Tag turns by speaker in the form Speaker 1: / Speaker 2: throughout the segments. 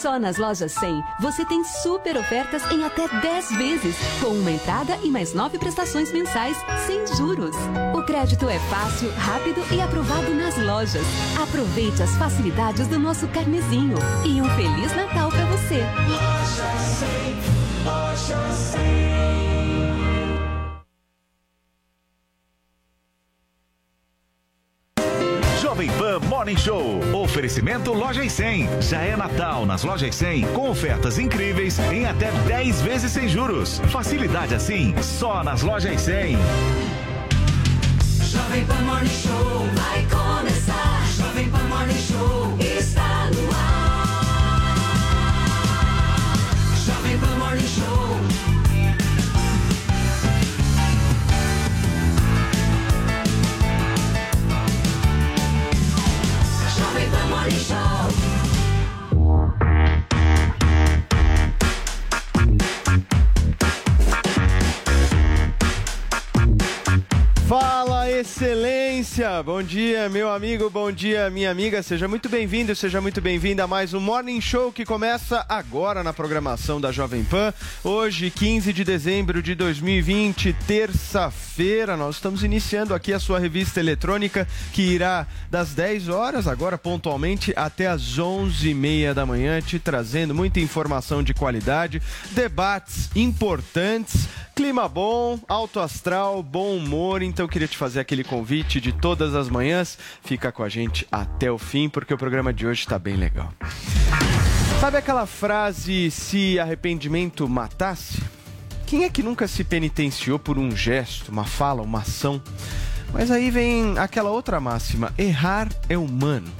Speaker 1: Só nas lojas 100 você tem super ofertas em até 10 vezes, com uma entrada e mais nove prestações mensais, sem juros. O crédito é fácil, rápido e aprovado nas lojas. Aproveite as facilidades do nosso carnezinho. E um Feliz Natal para você.
Speaker 2: Loja 100, loja 100.
Speaker 3: Jovem Pan Morning Show. Oferecimento Lojas 100. Já é Natal nas Lojas 100 com ofertas incríveis em até 10 vezes sem juros. Facilidade assim só nas Lojas 100.
Speaker 2: Jovem Pan Morning Show vai começar. Jovem Pan Morning Show Jovem
Speaker 4: Fala, excelência! Bom dia, meu amigo, bom dia, minha amiga. Seja muito bem-vindo, seja muito bem-vinda a mais um Morning Show que começa agora na programação da Jovem Pan. Hoje, 15 de dezembro de 2020, terça-feira, nós estamos iniciando aqui a sua revista eletrônica que irá das 10 horas, agora pontualmente, até as 11h30 da manhã, te trazendo muita informação de qualidade, debates importantes, clima bom, alto astral, bom humor. Então, queria te fazer aquele convite de todas as manhãs. Fica com a gente até o fim, porque o programa de hoje está bem legal. Sabe aquela frase se arrependimento matasse? Quem é que nunca se penitenciou por um gesto, uma fala, uma ação? Mas aí vem aquela outra máxima: errar é humano.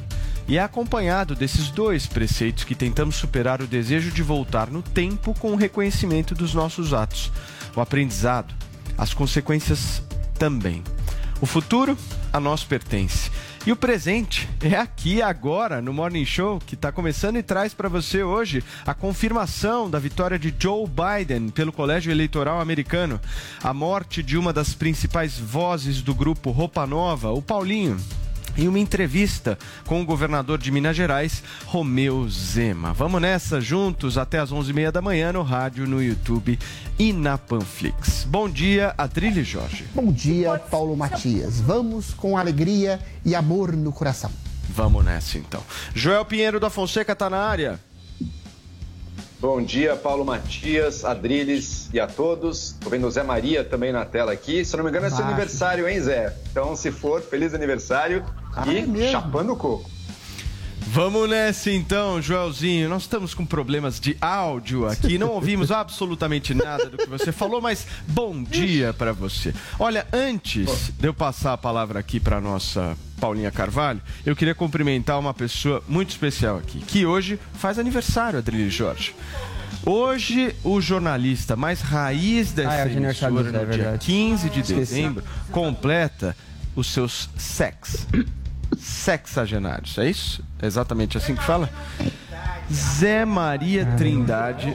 Speaker 4: E é acompanhado desses dois preceitos que tentamos superar o desejo de voltar no tempo com o reconhecimento dos nossos atos, o aprendizado, as consequências também. O futuro a nós pertence. E o presente é aqui agora no Morning Show que está começando e traz para você hoje a confirmação da vitória de Joe Biden pelo Colégio Eleitoral Americano, a morte de uma das principais vozes do grupo Roupa Nova, o Paulinho. Em uma entrevista com o governador de Minas Gerais, Romeu Zema. Vamos nessa juntos até as 11h30 da manhã no rádio, no YouTube e na Panflix. Bom dia, Adrilho Jorge.
Speaker 5: Bom dia, Paulo Matias. Vamos com alegria e amor no coração.
Speaker 4: Vamos nessa então. Joel Pinheiro da Fonseca tá na área.
Speaker 6: Bom dia, Paulo Matias, Adriles e a todos. Tô vendo o Zé Maria também na tela aqui. Se não me engano, é seu
Speaker 5: Ah.
Speaker 6: aniversário, hein, Zé? Então, se for, feliz aniversário
Speaker 5: Ah,
Speaker 6: e
Speaker 5: é mesmo?
Speaker 6: chapando o coco.
Speaker 4: Vamos nessa então, Joelzinho. Nós estamos com problemas de áudio aqui, não ouvimos absolutamente nada do que você falou, mas bom dia para você. Olha, antes de eu passar a palavra aqui para nossa Paulinha Carvalho, eu queria cumprimentar uma pessoa muito especial aqui, que hoje faz aniversário, Adrilho Jorge. Hoje, o jornalista mais raiz dessa
Speaker 7: Ah, é, é
Speaker 4: emissora, no dia
Speaker 7: verdade.
Speaker 4: 15 de
Speaker 7: Esqueci.
Speaker 4: dezembro, completa os seus sex. Sexagenários, é isso? É exatamente assim que fala? Zé Maria Trindade.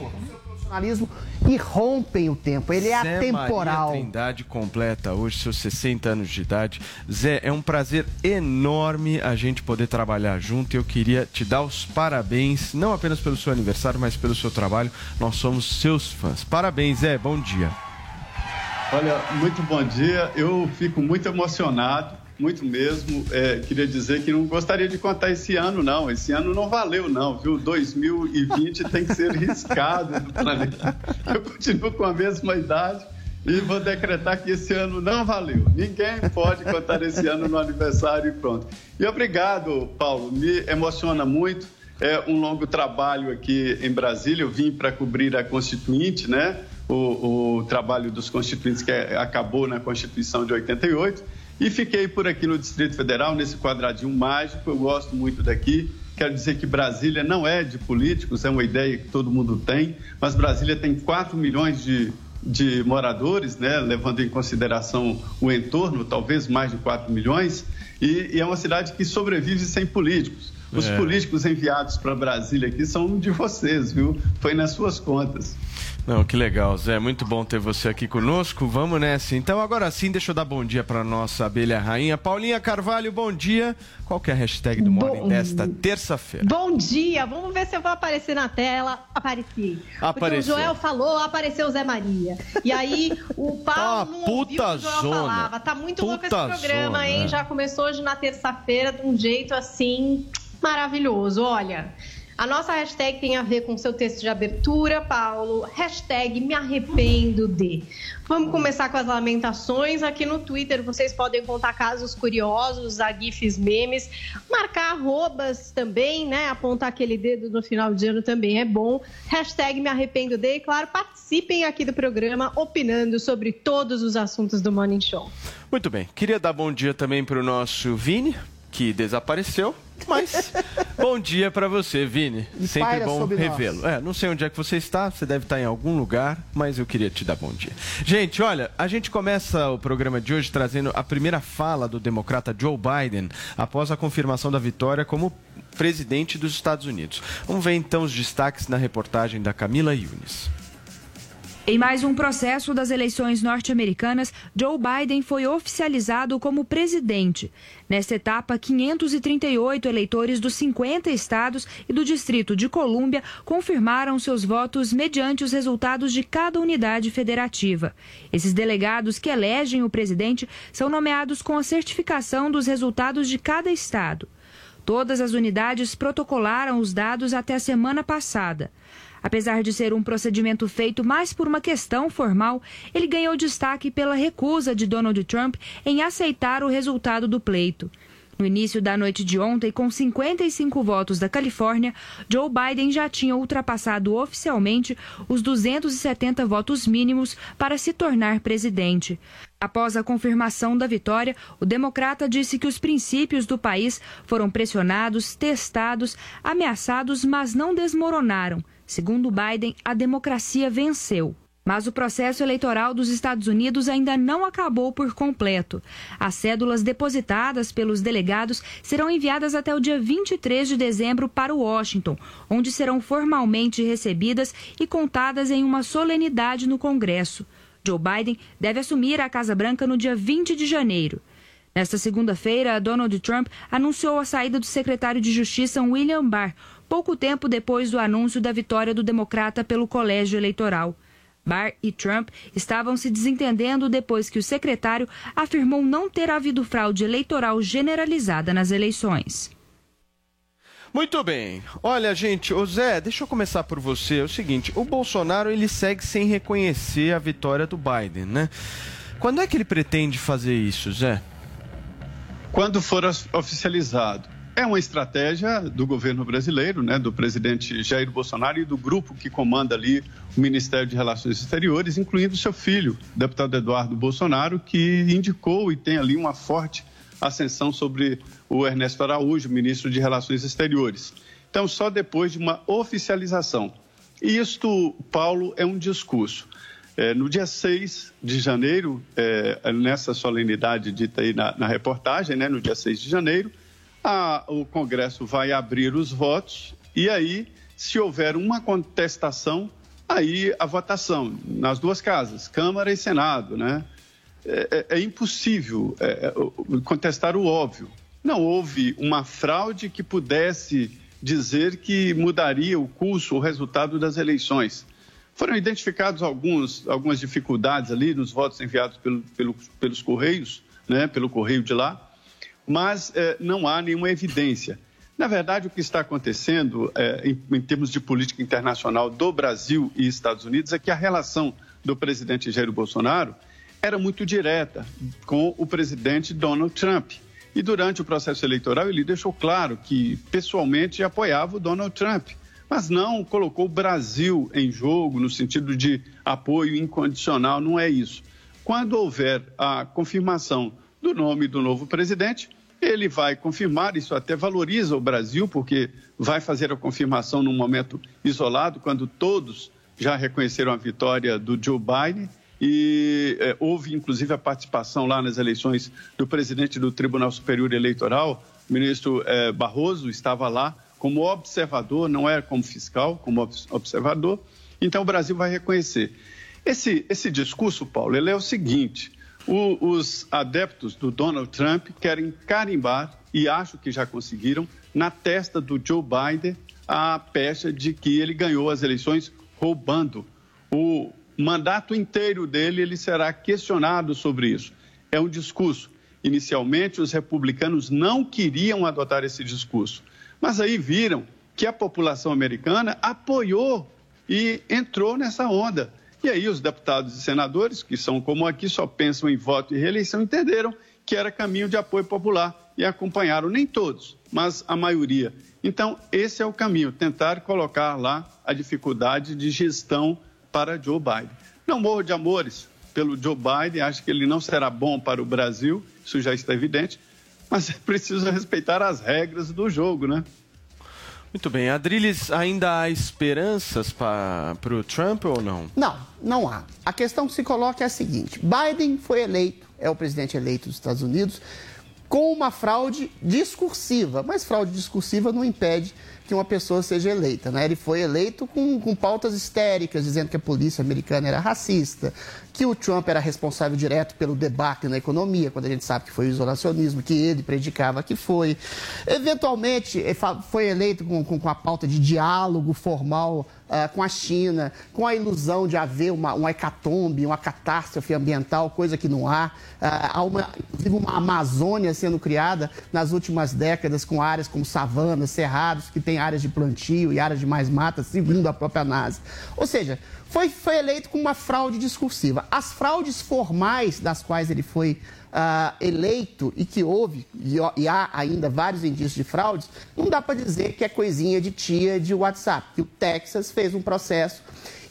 Speaker 5: Jornalismo e rompem o tempo. Ele é
Speaker 4: Zé
Speaker 5: atemporal.
Speaker 4: Maria Trindade completa hoje seus 60 anos de idade. Zé, é um prazer enorme a gente poder trabalhar junto e eu queria te dar os parabéns, não apenas pelo seu aniversário, mas pelo seu trabalho. Nós somos seus fãs. Parabéns, Zé, bom dia.
Speaker 7: Olha, muito bom dia. Eu fico muito emocionado, muito mesmo. É, queria dizer que não gostaria de contar esse ano, não. Esse ano não valeu, não, viu? 2020 tem que ser riscado do planeta. Eu continuo com a mesma idade e vou decretar que esse ano não valeu. Ninguém pode contar esse ano no aniversário e pronto. E obrigado, Paulo. Me emociona muito. É um longo trabalho aqui em Brasília. Eu vim para cobrir a Constituinte, né? O, o trabalho dos constituintes que acabou na Constituição de 88 e fiquei por aqui no Distrito Federal, nesse quadradinho mágico. Eu gosto muito daqui. Quero dizer que Brasília não é de políticos, é uma ideia que todo mundo tem, mas Brasília tem 4 milhões de, de moradores, né, levando em consideração o entorno, talvez mais de 4 milhões, e, e é uma cidade que sobrevive sem políticos. Os
Speaker 4: É.
Speaker 7: políticos enviados para Brasília aqui são de vocês, viu? Foi nas suas contas.
Speaker 4: Não, que legal, Zé. Muito bom ter você aqui conosco. Vamos nessa. Então, agora sim, deixa eu dar bom dia para nossa abelha rainha. Paulinha Carvalho, bom dia. Qual que é a hashtag do Morning
Speaker 8: Bom-
Speaker 4: desta terça-feira?
Speaker 8: Bom dia, vamos ver se eu vou aparecer na tela. Apareci.
Speaker 4: Apareceu.
Speaker 8: Porque o Joel falou, apareceu o Zé Maria. E aí o Paulo
Speaker 4: Tá
Speaker 8: não
Speaker 4: uma
Speaker 8: ouviu o Joel
Speaker 4: puta
Speaker 8: falava. Tá muito louco esse
Speaker 4: Puta
Speaker 8: programa,
Speaker 4: zona,
Speaker 8: hein? Já começou hoje na terça-feira de um jeito assim maravilhoso. Olha, a nossa hashtag tem a ver com o seu texto de abertura, Paulo. Hashtag me arrependo de. Vamos começar com as lamentações. Aqui no Twitter vocês podem contar casos curiosos, a GIFs memes, marcar arrobas também, né? Apontar aquele dedo no final de ano também é bom. Hashtag me arrependo de. E claro, participem aqui do programa opinando sobre todos os assuntos do Morning Show.
Speaker 4: Muito bem. Queria dar bom dia também para o nosso Vini, que desapareceu. Mas bom dia para você, Vini.
Speaker 5: E
Speaker 4: Sempre bom revê-lo. É, não sei onde é que você está, você deve estar em algum lugar, mas eu queria te dar bom dia. Gente, olha, a gente começa o programa de hoje trazendo a primeira fala do democrata Joe Biden após a confirmação da vitória como presidente dos Estados Unidos. Vamos ver então os destaques na reportagem da Camila Yunes.
Speaker 9: Em mais um processo das eleições norte-americanas, Joe Biden foi oficializado como presidente. Nesta etapa, 538 eleitores dos 50 estados e do Distrito de Colômbia confirmaram seus votos mediante os resultados de cada unidade federativa. Esses delegados que elegem o presidente são nomeados com a certificação dos resultados de cada estado. Todas as unidades protocolaram os dados até a semana passada. Apesar de ser um procedimento feito mais por uma questão formal, ele ganhou destaque pela recusa de Donald Trump em aceitar o resultado do pleito. No início da noite de ontem, com 55 votos da Califórnia, Joe Biden já tinha ultrapassado oficialmente os 270 votos mínimos para se tornar presidente. Após a confirmação da vitória, o democrata disse que os princípios do país foram pressionados, testados, ameaçados, mas não desmoronaram. Segundo Biden, a democracia venceu. Mas o processo eleitoral dos Estados Unidos ainda não acabou por completo. As cédulas depositadas pelos delegados serão enviadas até o dia 23 de dezembro para Washington, onde serão formalmente recebidas e contadas em uma solenidade no Congresso. Joe Biden deve assumir a Casa Branca no dia 20 de janeiro. Nesta segunda-feira, Donald Trump anunciou a saída do secretário de Justiça William Barr, pouco tempo depois do anúncio da vitória do democrata pelo colégio eleitoral. Barr e Trump estavam se desentendendo depois que o secretário afirmou não ter havido fraude eleitoral generalizada nas eleições.
Speaker 4: Muito bem. Olha, gente, ô Zé, deixa eu começar por você. É o seguinte, o Bolsonaro ele segue sem reconhecer a vitória do Biden, né? Quando é que ele pretende fazer isso, Zé?
Speaker 7: Quando for of- oficializado. É uma estratégia do governo brasileiro, né, do presidente Jair Bolsonaro e do grupo que comanda ali o Ministério de Relações Exteriores, incluindo seu filho, deputado Eduardo Bolsonaro, que indicou e tem ali uma forte ascensão sobre o Ernesto Araújo, ministro de Relações Exteriores. Então, só depois de uma oficialização. E isto, Paulo, é um discurso. É, no dia 6 de janeiro, é, nessa solenidade dita aí na, na reportagem, né, no dia 6 de janeiro, a- o Congresso vai abrir os votos e aí, se houver uma contestação, aí a votação nas duas casas, Câmara e Senado, né? É, é- é impossível é, é, contestar o óbvio. Não houve uma fraude que pudesse dizer que mudaria o curso, o resultado das eleições. Foram identificados alguns, algumas dificuldades ali nos votos enviados pelo- pelo- pelos Correios, né, pelo Correio de lá, mas eh, não há nenhuma evidência. Na verdade, o que está acontecendo eh, em, em termos de política internacional do Brasil e Estados Unidos é que a relação do presidente Jair Bolsonaro era muito direta com o presidente Donald Trump. E durante o processo eleitoral ele deixou claro que pessoalmente apoiava o Donald Trump, mas não colocou o Brasil em jogo no sentido de apoio incondicional, não é isso. Quando houver a confirmação do nome do novo presidente, ele vai confirmar, isso até valoriza o Brasil, porque vai fazer a confirmação num momento isolado, quando todos já reconheceram a vitória do Joe Biden. E eh, houve, inclusive, a participação lá nas eleições do presidente do Tribunal Superior Eleitoral, o ministro eh, Barroso, estava lá como observador, não era como fiscal, como obs- observador. Então, o Brasil vai reconhecer. Esse, esse discurso, Paulo, ele é o seguinte: o- os adeptos do Donald Trump querem carimbar, e acho que já conseguiram, na testa do Joe Biden a pecha de que ele ganhou as eleições roubando. O mandato inteiro dele ele será questionado sobre isso. É um discurso. Inicialmente, os republicanos não queriam adotar esse discurso, mas aí viram que a população americana apoiou e entrou nessa onda. E aí os deputados e senadores, que são como aqui, só pensam em voto e reeleição, entenderam que era caminho de apoio popular e acompanharam, nem todos, mas a maioria. Então, esse é o caminho, tentar colocar lá a dificuldade de gestão para Joe Biden. Não morro de amores pelo Joe Biden, acho que ele não será bom para o Brasil, isso já está evidente, mas é preciso respeitar as regras do jogo, né?
Speaker 4: Muito bem. Adriles, ainda há esperanças para o Trump ou não?
Speaker 5: Não, não há. A questão que se coloca é a seguinte: Biden foi eleito, é o presidente eleito dos Estados Unidos, com uma fraude discursiva, mas fraude discursiva não impede que uma pessoa seja eleita. Né? Ele foi eleito com, com pautas histéricas, dizendo que a polícia americana era racista, que o Trump era responsável direto pelo debacle na economia, quando a gente sabe que foi o isolacionismo que ele predicava que foi. Eventualmente, fa- foi eleito com, com, com a pauta de diálogo formal ah, com a China, com a ilusão de haver uma, uma hecatombe, uma catástrofe ambiental, coisa que não há. Ah, há uma, inclusive uma Amazônia sendo criada nas últimas décadas com áreas como savanas, cerrados, que tem áreas de plantio e áreas de mais mata, segundo a própria NASA. Ou seja, foi, foi eleito com uma fraude discursiva. As fraudes formais das quais ele foi ah, eleito e que houve, e, e há ainda vários indícios de fraudes, não dá para dizer que é coisinha de tia de WhatsApp. Que o Texas fez um processo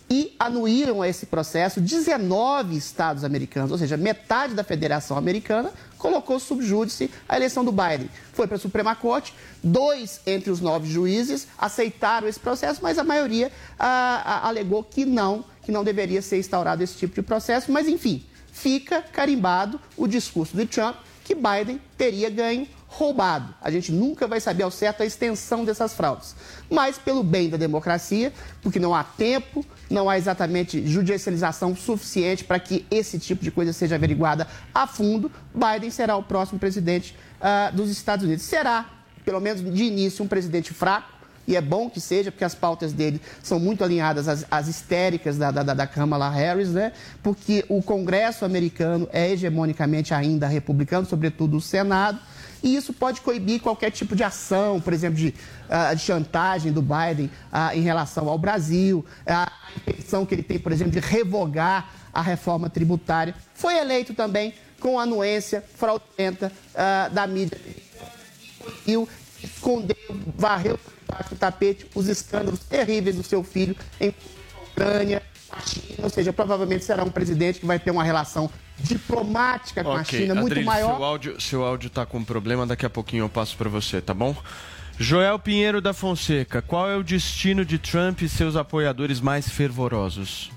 Speaker 5: e anuíram a esse processo 19 estados americanos, ou seja, metade da Federação Americana colocou sob júdice a eleição do Biden. Foi para a Suprema Corte, dois entre os nove juízes aceitaram esse processo, mas a maioria ah, alegou que não, que não deveria ser instaurado esse tipo de processo, mas enfim, fica carimbado o discurso de Trump que Biden teria ganho roubado. A gente nunca vai saber ao certo a extensão dessas fraudes. Mas pelo bem da democracia, porque não há tempo, não há exatamente judicialização suficiente para que esse tipo de coisa seja averiguada a fundo, Biden será o próximo presidente ah, dos Estados Unidos. Será, pelo menos de início, um presidente fraco, e é bom que seja, porque as pautas dele são muito alinhadas às, às histéricas da, da, da Kamala Harris, né? Porque o Congresso americano é hegemonicamente ainda republicano, sobretudo o Senado, e isso pode coibir qualquer tipo de ação, por exemplo, de, ah, de chantagem do Biden ah, em relação ao Brasil, a intenção que ele tem, por exemplo, de revogar a reforma tributária. Foi eleito também com anuência fraudulenta da mídia conseguiu esconder, varreu do tapete os escândalos terríveis do seu filho em Ucrânia, China, ou seja, provavelmente será um presidente que vai ter uma relação diplomática com a
Speaker 4: Ok,
Speaker 5: China muito
Speaker 4: Adriles,
Speaker 5: maior.
Speaker 4: Seu áudio, seu áudio tá com problema, daqui a pouquinho eu passo para você, tá bom? Joel Pinheiro da Fonseca, qual é o destino de Trump e seus apoiadores mais fervorosos?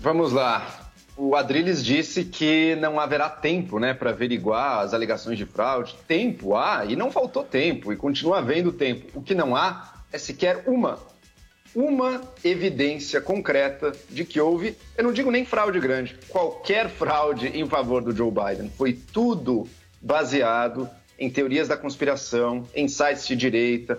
Speaker 6: Vamos lá. O Adriles disse que não haverá tempo né, para averiguar as alegações de fraude. Tempo há, e não faltou tempo, e continua havendo tempo. O que não há é sequer uma uma evidência concreta de que houve, eu não digo nem fraude grande, qualquer fraude em favor do Joe Biden. Foi tudo baseado em teorias da conspiração, em sites de direita,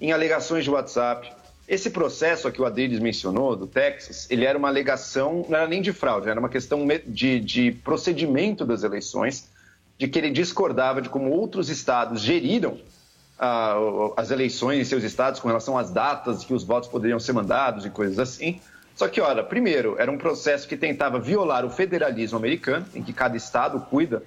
Speaker 6: em alegações de WhatsApp. Esse processo que o Adriles mencionou, do Texas, ele era uma alegação, não era nem de fraude, era uma questão de, de procedimento das eleições, de que ele discordava de como outros estados geriram as eleições em seus estados com relação às datas que os votos poderiam ser mandados e coisas assim. Só que, olha, primeiro, era um processo que tentava violar o federalismo americano, em que cada estado cuida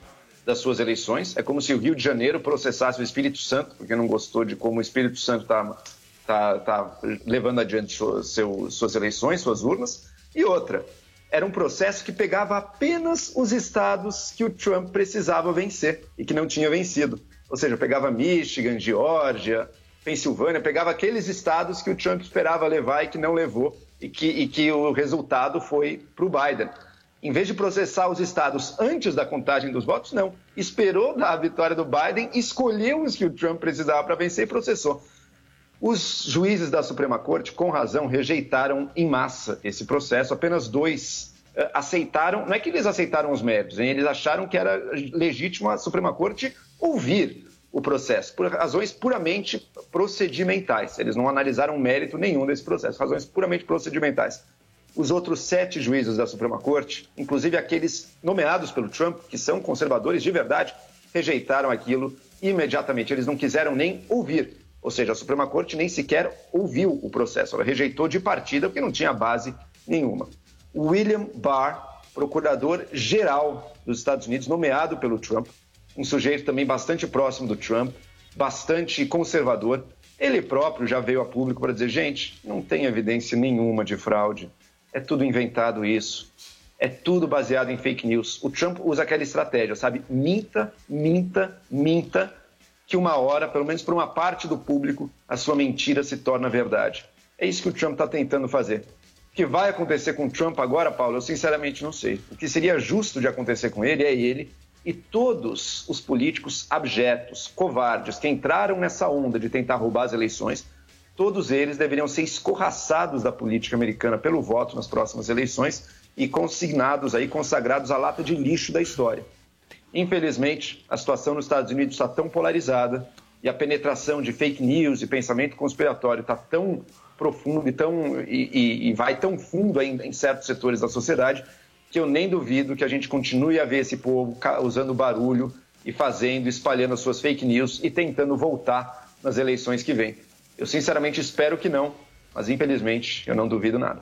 Speaker 6: das suas eleições. É como se o Rio de Janeiro processasse o Espírito Santo, porque não gostou de como o Espírito Santo está tá, tá levando adiante seu, suas eleições, suas urnas. E outra, era um processo que pegava apenas os estados que o Trump precisava vencer e que não tinha vencido. Ou seja, pegava Michigan, Geórgia, Pensilvânia, pegava aqueles estados que o Trump esperava levar e que não levou, e que, e que o resultado foi para o Biden. Em vez de processar os estados antes da contagem dos votos, não. Esperou dar a vitória do Biden, escolheu os que o Trump precisava para vencer e processou. Os juízes da Suprema Corte, com razão, rejeitaram em massa esse processo. Apenas dois eh, aceitaram, não é que eles aceitaram os méritos, hein? eles acharam que era legítimo a Suprema Corte ouvir o processo, por razões puramente procedimentais. Eles não analisaram mérito nenhum desse processo, razões puramente procedimentais. Os outros sete juízes da Suprema Corte, inclusive aqueles nomeados pelo Trump, que são conservadores de verdade, rejeitaram aquilo imediatamente. Eles não quiseram nem ouvir. Ou seja, a Suprema Corte nem sequer ouviu o processo. Ela rejeitou de partida porque não tinha base nenhuma. William Barr, procurador-geral dos Estados Unidos, nomeado pelo Trump, um sujeito também bastante próximo do Trump, bastante conservador. Ele próprio já veio a público para dizer: gente, não tem evidência nenhuma de fraude, é tudo inventado isso, é tudo baseado em fake news. O Trump usa aquela estratégia, sabe? Minta, minta, minta, que uma hora, pelo menos para uma parte do público, a sua mentira se torna verdade. É isso que o Trump está tentando fazer. O que vai acontecer com o Trump agora, Paulo, eu sinceramente não sei. O que seria justo de acontecer com ele é ele e todos os políticos abjetos, covardes, que entraram nessa onda de tentar roubar as eleições, todos eles deveriam ser escorraçados da política americana pelo voto nas próximas eleições e consignados aí, consagrados à lata de lixo da história. Infelizmente, a situação nos Estados Unidos está tão polarizada e a penetração de fake news e pensamento conspiratório está tão profundo e, tão, e, e, e vai tão fundo ainda em certos setores da sociedade que eu nem duvido que a gente continue a ver esse povo usando barulho e fazendo, espalhando as suas fake news e tentando voltar nas eleições que vêm. Eu sinceramente espero que não, mas infelizmente eu não duvido nada.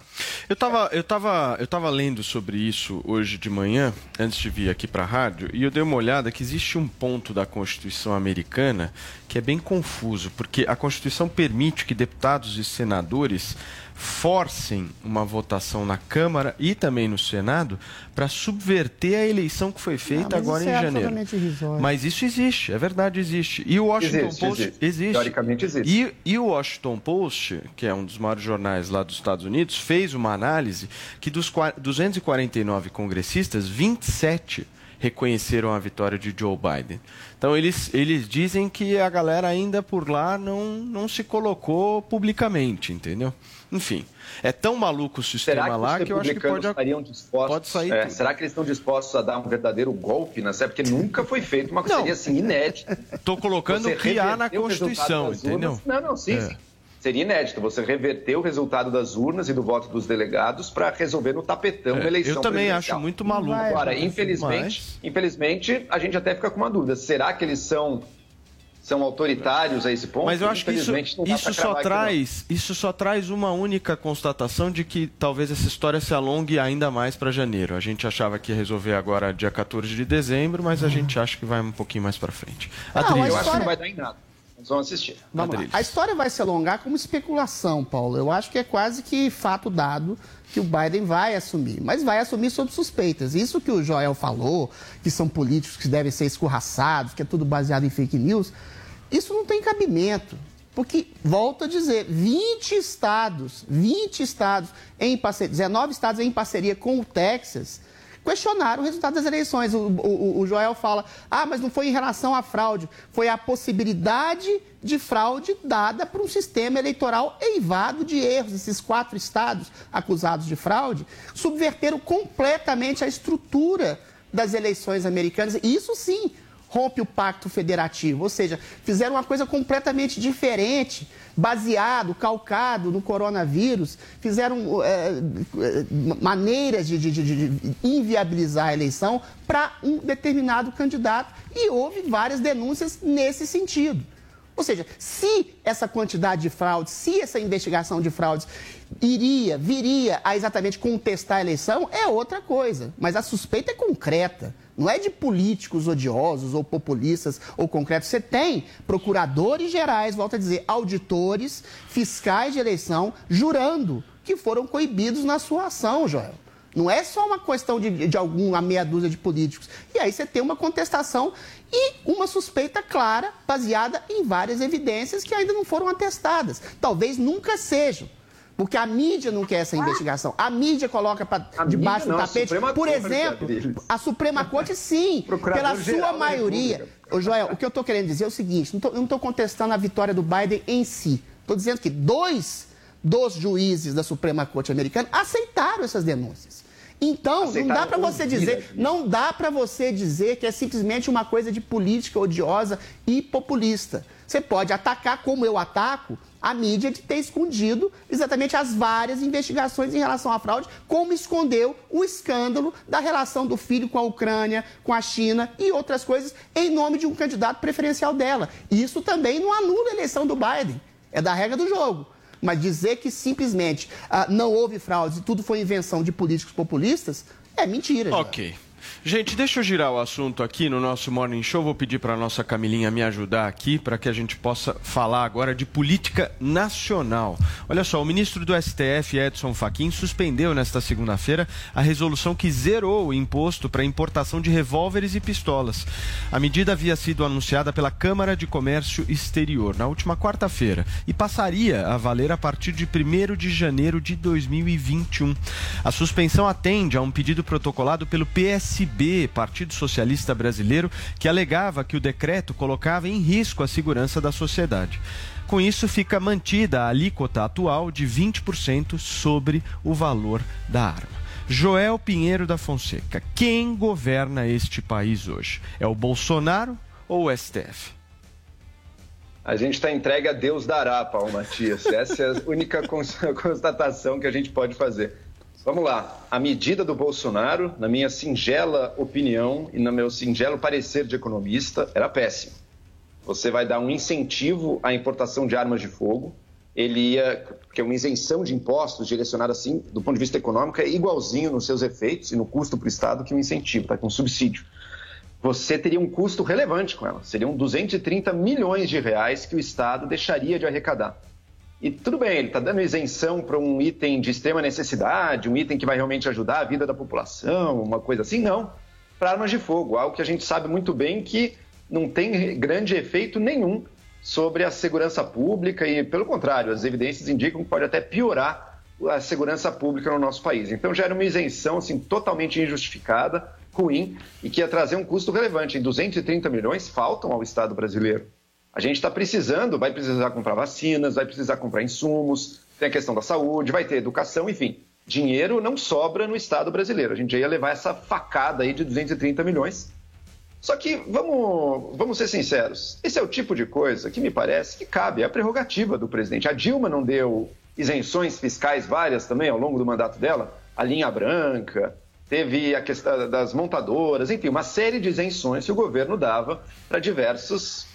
Speaker 4: Eu estava eu tava, eu tava lendo sobre isso hoje de manhã, antes de vir aqui para a rádio, e eu dei uma olhada que existe um ponto da Constituição americana que é bem confuso, porque a Constituição permite que deputados e senadores forcem uma votação na Câmara e também no Senado para subverter a eleição que foi feita
Speaker 5: mas
Speaker 4: agora
Speaker 5: isso
Speaker 4: em
Speaker 5: é
Speaker 4: janeiro. Mas isso existe, é verdade, existe. E o Washington
Speaker 6: Existe,
Speaker 4: Post
Speaker 6: existe.
Speaker 4: existe.
Speaker 6: Teoricamente existe.
Speaker 4: E, e o Washington Post, que é um dos maiores jornais lá dos Estados Unidos, fez uma análise que dos qua- 249 congressistas, 27 reconheceram a vitória de Joe Biden. Então eles, eles dizem que a galera ainda por lá não, não se colocou publicamente, entendeu? Enfim, é tão maluco o sistema
Speaker 6: Será que
Speaker 4: lá que eu acho que pode, pode sair
Speaker 6: é, será que eles estão dispostos a dar um verdadeiro golpe na série? Porque nunca foi feito uma coisa assim inédita.
Speaker 4: Tô colocando o que há na Constituição, entendeu?
Speaker 6: Não, não, sim,
Speaker 4: É.
Speaker 6: sim. Seria inédito você reverter o resultado das urnas e do voto dos delegados para resolver no tapetão
Speaker 4: É,
Speaker 6: uma eleição
Speaker 4: eu também acho muito maluco.
Speaker 6: Agora,
Speaker 5: Mas-
Speaker 6: infelizmente, infelizmente, a gente até fica com uma dúvida. Será que eles são, são autoritários a esse ponto?
Speaker 4: Mas eu acho que isso, isso só traz, isso só traz uma única constatação de que talvez essa história se alongue ainda mais para janeiro. A gente achava que ia resolver agora dia 14 de dezembro, mas a gente acha que vai um pouquinho mais para frente.
Speaker 5: Não,
Speaker 4: Adriano,
Speaker 6: Eu acho que não vai dar em nada. Vamos assistir.
Speaker 5: Vamos lá.
Speaker 4: Adriles.
Speaker 5: A história vai se alongar como especulação, Paulo. Eu acho que é quase que fato dado que o Biden vai assumir, mas vai assumir sob suspeitas. Isso que o Joel falou, que são políticos que devem ser escorraçados, que é tudo baseado em fake news, isso não tem cabimento. Porque, volto a dizer, 20 estados, 20 estados em parceria, 19 estados em parceria com o Texas, questionar o resultado das eleições. O, o- o Joel fala, ah, mas não foi em relação à fraude, foi a possibilidade de fraude dada por um sistema eleitoral eivado de erros. Esses quatro estados acusados de fraude subverteram completamente a estrutura das eleições americanas. Isso sim rompe o pacto federativo, ou seja, fizeram uma coisa completamente diferente, baseado, calcado no coronavírus, fizeram eh, eh, maneiras de- de- de inviabilizar a eleição para um determinado candidato e houve várias denúncias nesse sentido. Ou seja, se essa quantidade de fraudes, se essa investigação de fraudes iria, viria a exatamente contestar a eleição, é outra coisa. Mas a suspeita é concreta. Não é de políticos odiosos ou populistas ou concretos. Você tem procuradores gerais, volto a dizer, auditores, fiscais de eleição, jurando que foram coibidos na sua ação, Joel. Não é só uma questão de, de alguma meia dúzia de políticos. E aí você tem uma contestação e uma suspeita clara, baseada em várias evidências que ainda não foram atestadas. Talvez nunca sejam. Porque a mídia não quer essa investigação. A mídia coloca para debaixo
Speaker 6: mídia não,
Speaker 5: do
Speaker 6: a
Speaker 5: tapete.
Speaker 6: Suprema
Speaker 5: Por exemplo, a Suprema Corte, sim, pela sua maioria. Ô, Joel, o que eu estou querendo dizer é o seguinte: não tô- eu não estou contestando a vitória do Biden em si. Estou dizendo que dois dos juízes da Suprema Corte americana aceitaram essas denúncias. Então, não
Speaker 6: Aceitaram
Speaker 5: dá para você dizer, não dá para você dizer que é simplesmente uma coisa de política odiosa e populista. Você pode atacar, como eu ataco, a mídia de ter escondido exatamente as várias investigações em relação à fraude, como escondeu o escândalo da relação do filho com a Ucrânia, com a China e outras coisas, em nome de um candidato preferencial dela. Isso também não anula a eleição do Biden. É da regra do jogo. Mas dizer que simplesmente ah, não houve fraude e tudo foi invenção de políticos populistas é mentira.
Speaker 4: Ok. Gente, deixa eu girar o assunto aqui no nosso Morning Show. Vou pedir para nossa Camilinha me ajudar aqui para que a gente possa falar agora de política nacional. Olha só, o ministro do STF, Edson Fachin, suspendeu nesta segunda-feira a resolução que zerou o imposto para importação de revólveres e pistolas. A medida havia sido anunciada pela Câmara de Comércio Exterior na última quarta-feira e passaria a valer a partir de 1 de janeiro de 2021. A suspensão atende a um pedido protocolado pelo PSB, Partido Socialista Brasileiro, que alegava que o decreto colocava em risco a segurança da sociedade. Com isso, fica mantida a alíquota atual de 20% sobre o valor da arma. Joel Pinheiro da Fonseca, quem governa este país hoje? É o Bolsonaro ou o STF?
Speaker 6: A gente está entregue a Deus dará, Paulo Matias. Essa é a única cons- constatação que a gente pode fazer. Vamos lá. A medida do Bolsonaro, na minha singela opinião e no meu singelo parecer de economista, era péssima. Você vai dar um incentivo à importação de armas de fogo. Ele ia, porque uma isenção de impostos direcionada assim, do ponto de vista econômico, é igualzinho nos seus efeitos e no custo para o Estado que um incentivo, tá? com um subsídio você teria um custo relevante com ela. Seriam 230 milhões de reais que o Estado deixaria de arrecadar. E tudo bem, ele está dando isenção para um item de extrema necessidade, um item que vai realmente ajudar a vida da população, uma coisa assim, não. Para armas de fogo, algo que a gente sabe muito bem que não tem grande efeito nenhum sobre a segurança pública e, pelo contrário, as evidências indicam que pode até piorar a segurança pública no nosso país. Então já era uma isenção assim, totalmente injustificada, ruim e que ia trazer um custo relevante. Em 230 milhões faltam ao Estado brasileiro. A gente está precisando, vai precisar comprar vacinas, vai precisar comprar insumos, tem a questão da saúde, vai ter educação, enfim. Dinheiro não sobra no Estado brasileiro. A gente já ia levar essa facada aí de 230 milhões. Só que vamos, vamos ser sinceros, esse é o tipo de coisa que me parece que cabe à prerrogativa do presidente. A Dilma não deu isenções fiscais várias também ao longo do mandato dela, a linha branca, teve a questão das montadoras, enfim, uma série de isenções que o governo dava para diversas ah,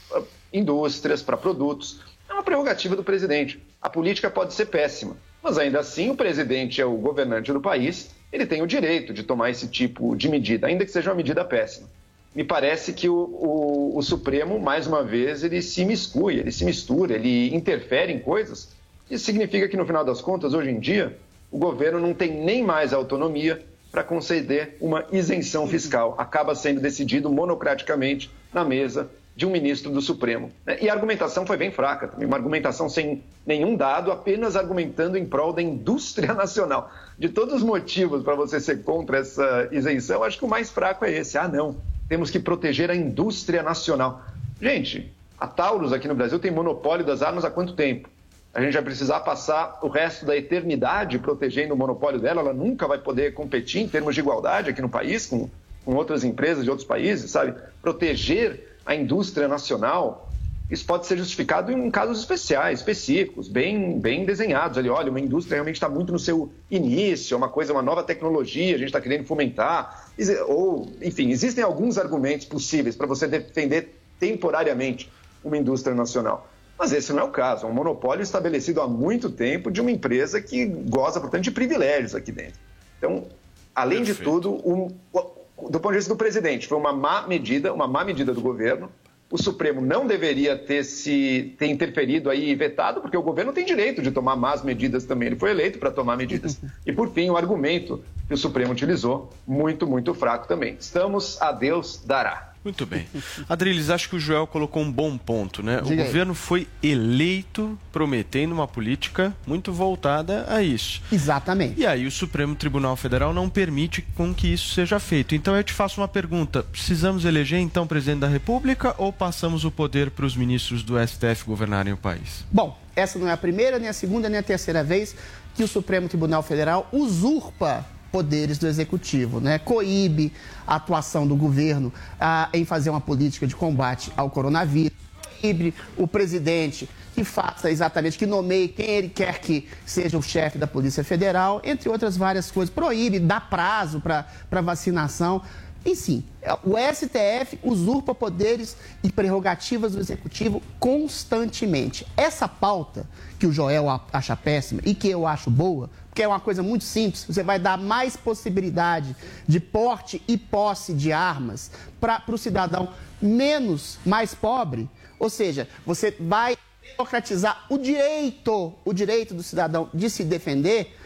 Speaker 6: indústrias, para produtos. É uma prerrogativa do presidente. A política pode ser péssima, mas ainda assim o presidente é o governante do país, ele tem o direito de tomar esse tipo de medida, ainda que seja uma medida péssima. Me parece que o, o, o Supremo, mais uma vez, ele se miscui, ele se mistura, ele interfere em coisas. Isso significa que, no final das contas, hoje em dia, o governo não tem nem mais autonomia para conceder uma isenção fiscal. Acaba sendo decidido monocraticamente na mesa de um ministro do Supremo. né? E a argumentação foi bem fraca, também, uma argumentação sem nenhum dado, apenas argumentando em prol da indústria nacional. De todos os motivos para você ser contra essa isenção, acho que o mais fraco é esse. Ah, não, temos que proteger a indústria nacional. Gente, a Taurus aqui no Brasil tem monopólio das armas há quanto tempo? A gente vai precisar passar o resto da eternidade protegendo o monopólio dela, ela nunca vai poder competir em termos de igualdade aqui no país com, com outras empresas de outros países, sabe? Proteger a indústria nacional, isso pode ser justificado em casos especiais, específicos, bem, bem desenhados. Ali, olha, uma indústria realmente está muito no seu início, é uma coisa, uma nova tecnologia, a gente está querendo fomentar. Ou, enfim, existem alguns argumentos possíveis para você defender temporariamente uma indústria nacional. Mas esse não é o caso. É um monopólio estabelecido há muito tempo de uma empresa que goza, portanto, de privilégios aqui dentro. Então, além de tudo, um- o- do ponto de vista do presidente, foi uma má medida, uma má medida do governo. O Supremo não deveria ter se ter interferido aí e vetado, porque o governo tem direito de tomar más medidas também. Ele foi eleito para tomar medidas. E por fim, o argumento que o Supremo utilizou, muito, muito fraco também. Estamos a Deus dará.
Speaker 4: Muito bem. Adriles, acho que o Joel colocou um bom ponto, né?
Speaker 6: Diga
Speaker 4: o
Speaker 6: aí.
Speaker 4: governo foi eleito prometendo uma política muito voltada a isso.
Speaker 5: Exatamente.
Speaker 4: E aí o Supremo Tribunal Federal não permite com que isso seja feito. Então eu te faço uma pergunta: precisamos eleger então presidente da República ou passamos o poder para os ministros do STF governarem o país?
Speaker 5: Bom, essa não é a primeira, nem a segunda, nem a terceira vez que o Supremo Tribunal Federal usurpa poderes do Executivo, né? Coíbe a atuação do governo ah, em fazer uma política de combate ao coronavírus, coíbe o presidente que faça exatamente, que nomeie quem ele quer que seja o chefe da Polícia Federal, entre outras várias coisas, proíbe, dá prazo para vacinação. Enfim, o STF usurpa poderes e prerrogativas do Executivo constantemente. Essa pauta, que o Joel acha péssima e que eu acho boa, porque é uma coisa muito simples, você vai dar mais possibilidade de porte e posse de armas para o cidadão menos, mais pobre. Ou seja, você vai democratizar o direito, o direito do cidadão de se defender.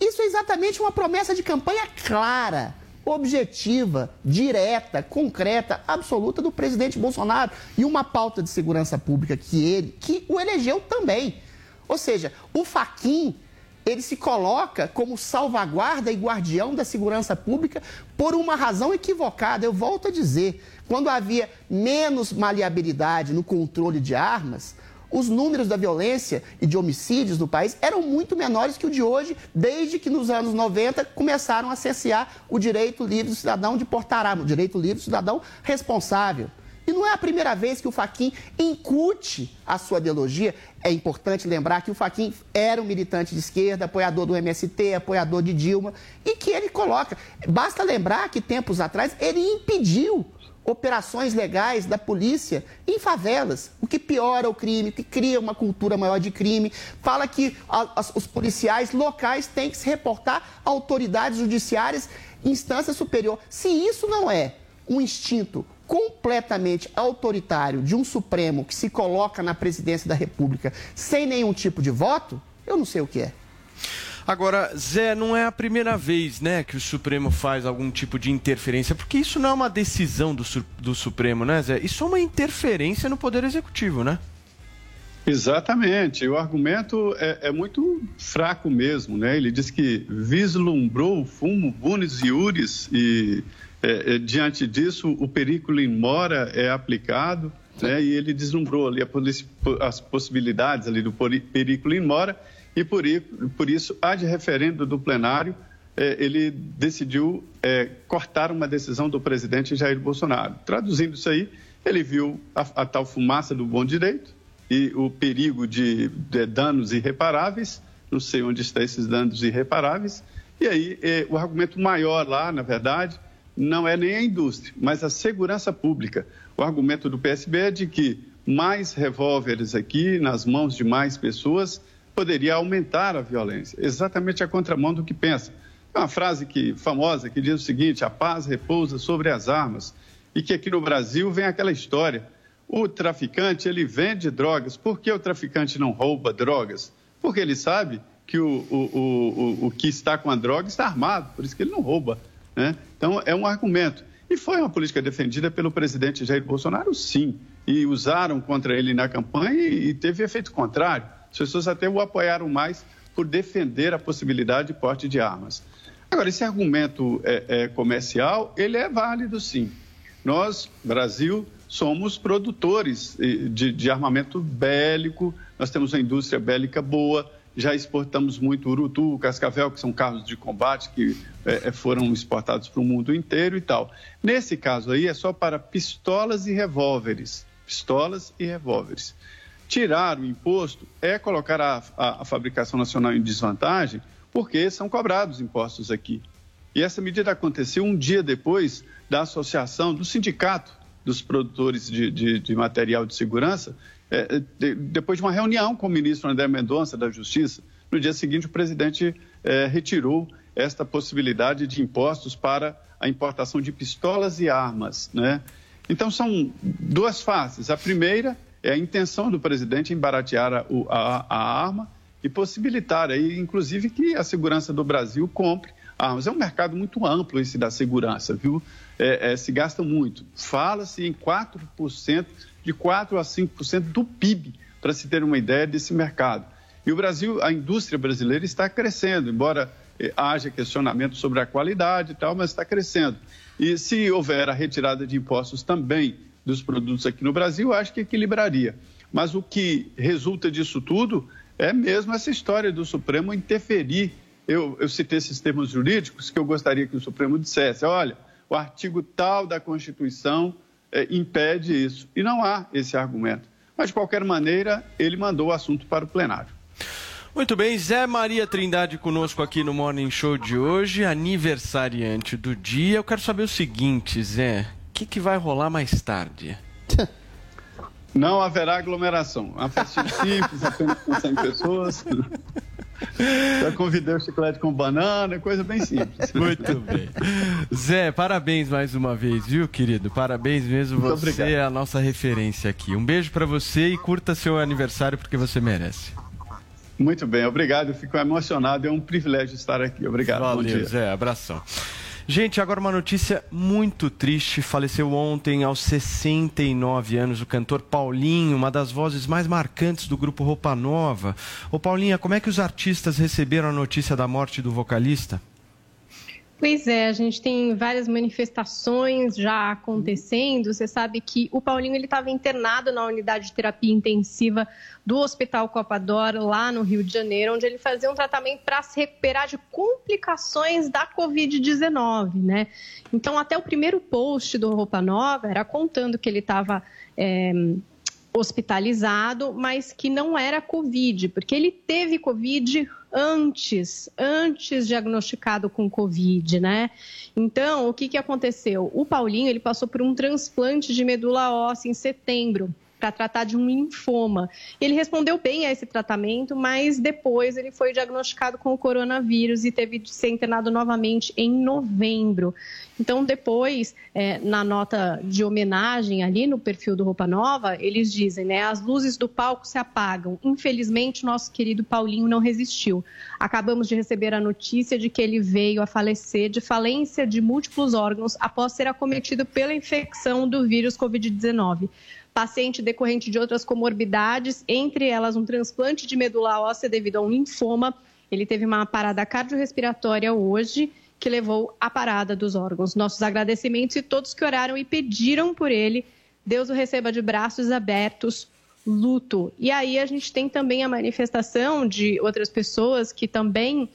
Speaker 5: Isso é exatamente uma promessa de campanha clara, objetiva, direta, concreta, absoluta do presidente Bolsonaro e uma pauta de segurança pública que ele, que o elegeu também. Ou seja, o Faquin ele se coloca como salvaguarda e guardião da segurança pública por uma razão equivocada. Eu volto a dizer, quando havia menos maleabilidade no controle de armas, os números da violência e de homicídios no país eram muito menores que o de hoje, desde que nos anos 90 começaram a cercear o direito livre do cidadão de portar arma, o direito livre do cidadão responsável. E não é a primeira vez que o Faquin incute a sua ideologia. É importante lembrar que o Faquin era um militante de esquerda, apoiador do MST, apoiador de Dilma, e que ele coloca. Basta lembrar que tempos atrás ele impediu operações legais da polícia em favelas, o que piora o crime, o que cria uma cultura maior de crime. Fala que a- as- os policiais locais têm que se reportar a autoridades judiciárias, instância superior. Se isso não é um instinto completamente autoritário de um Supremo que se coloca na presidência da República sem nenhum tipo de voto, eu não sei o que é.
Speaker 4: Agora, Zé, não é a primeira vez, né, que o Supremo faz algum tipo de interferência, porque isso não é uma decisão do, do Supremo, né, Zé? Isso é uma interferência no Poder Executivo, né?
Speaker 7: Exatamente. O argumento é, é muito fraco mesmo, né? Ele diz que vislumbrou o fumo bunis iuris e é, é, diante disso o periculum in mora é aplicado, né? E ele deslumbrou ali as possibilidades ali do periculum in mora e por, por isso, há de referendo do plenário, é, ele decidiu é, cortar uma decisão do presidente Jair Bolsonaro. Traduzindo isso aí, ele viu a, a tal fumaça do bom direito, e o perigo de, de danos irreparáveis, não sei onde estão esses danos irreparáveis, e aí eh, o argumento maior lá, na verdade, não é nem a indústria, mas a segurança pública. O argumento do PSB é de que mais revólveres aqui nas mãos de mais pessoas poderia aumentar a violência, exatamente a contramão do que pensa. Uma frase que, famosa que diz o seguinte: a paz repousa sobre as armas, e que aqui no Brasil vem aquela história o traficante, ele vende drogas. Por que o traficante não rouba drogas? Porque ele sabe que o, o, o, o, o que está com a droga está armado, por isso que ele não rouba. Né? Então, é um argumento. E foi uma política defendida pelo presidente Jair Bolsonaro, sim. e usaram contra ele na campanha e, teve efeito contrário. As pessoas até o apoiaram mais por defender a possibilidade de porte de armas. Agora, esse argumento é, é, comercial, ele é válido sim. Nós, Brasil, somos produtores eh, de, de armamento bélico, nós temos uma indústria bélica boa, já exportamos muito urutu, cascavel, que são carros de combate que é, foram exportados para o mundo inteiro e tal. Nesse caso aí é só para pistolas e revólveres. Pistolas e revólveres. Tirar o imposto é colocar a, a, a fabricação nacional em desvantagem, porque são cobrados impostos aqui. E essa medida aconteceu um dia depois da associação, do sindicato dos produtores de, de, de material de segurança, é, de, depois de uma reunião com o ministro André Mendonça da Justiça. No dia seguinte, o presidente é, retirou esta possibilidade de impostos para a importação de pistolas e armas. Né? Então, são duas faces. A primeira é a intenção do presidente em baratear a, a, a arma e possibilitar, aí, inclusive, que a segurança do Brasil compre armas. É um mercado muito amplo esse da segurança, viu? É, é, se gasta muito. Fala-se em 4%, de 4% a 5% do PIB, para se ter uma ideia desse mercado. E o Brasil, a indústria brasileira está crescendo, embora eh, haja questionamento sobre a qualidade e tal, mas está crescendo. E se houver a retirada de impostos também dos produtos aqui no Brasil, acho que equilibraria. Mas o que resulta disso tudo é mesmo essa história do Supremo interferir. Eu, eu citei esses termos jurídicos que eu gostaria que o Supremo dissesse: olha, o artigo tal da Constituição é, impede isso. E não há esse argumento. Mas, de qualquer maneira, ele mandou o assunto para o plenário.
Speaker 4: Muito bem, Zé Maria Trindade conosco aqui no Morning Show de hoje, aniversariante do dia. Eu quero saber o seguinte, Zé, o que, que vai rolar mais tarde?
Speaker 7: Não haverá aglomeração. Uma festinha simples, apenas com 100 pessoas. Já convidei o chiclete com banana, coisa bem simples.
Speaker 4: Muito bem. Zé, parabéns mais uma vez, viu, querido? Parabéns mesmo.
Speaker 7: Muito
Speaker 4: você
Speaker 7: obrigado.
Speaker 4: é a nossa referência aqui. Um beijo para você e curta seu aniversário porque você merece.
Speaker 7: Muito bem, obrigado. Eu fico emocionado. É um privilégio estar aqui. Obrigado.
Speaker 4: Valeu. Zé. Abração. Gente, agora uma notícia muito triste. Faleceu ontem, aos 69 anos, o cantor Paulinho, uma das vozes mais marcantes do grupo Roupa Nova. Ô Paulinha, como é que os artistas receberam a notícia da morte do vocalista?
Speaker 8: Pois é, a gente tem várias manifestações já acontecendo. Você sabe que o Paulinho ele estava internado na unidade de terapia intensiva do Hospital Copa d'Or, lá no Rio de Janeiro, onde ele fazia um tratamento para se recuperar de complicações da Covid-19, né? Então, até o primeiro post do Roupa Nova era contando que ele estava é, hospitalizado, mas que não era Covid, porque ele teve Covid antes, antes diagnosticado com Covid, né? Então, o que, que aconteceu? O Paulinho, ele passou por um transplante de medula óssea em setembro para tratar de um linfoma. Ele respondeu bem a esse tratamento, mas depois ele foi diagnosticado com o coronavírus e teve de ser internado novamente em novembro. Então, depois, é, na nota de homenagem ali no perfil do Roupa Nova, eles dizem, né? As luzes do palco se apagam. Infelizmente, nosso querido Paulinho não resistiu. Acabamos de receber a notícia de que ele veio a falecer de falência de múltiplos órgãos após ser acometido pela infecção do vírus Covid-19 paciente decorrente de outras comorbidades, entre elas um transplante de medula óssea devido a um linfoma. Ele teve uma parada cardiorrespiratória hoje, que levou à parada dos órgãos. Nossos agradecimentos e todos que oraram e pediram por ele. Deus o receba de braços abertos, luto. E aí a gente tem também a manifestação de outras pessoas que também,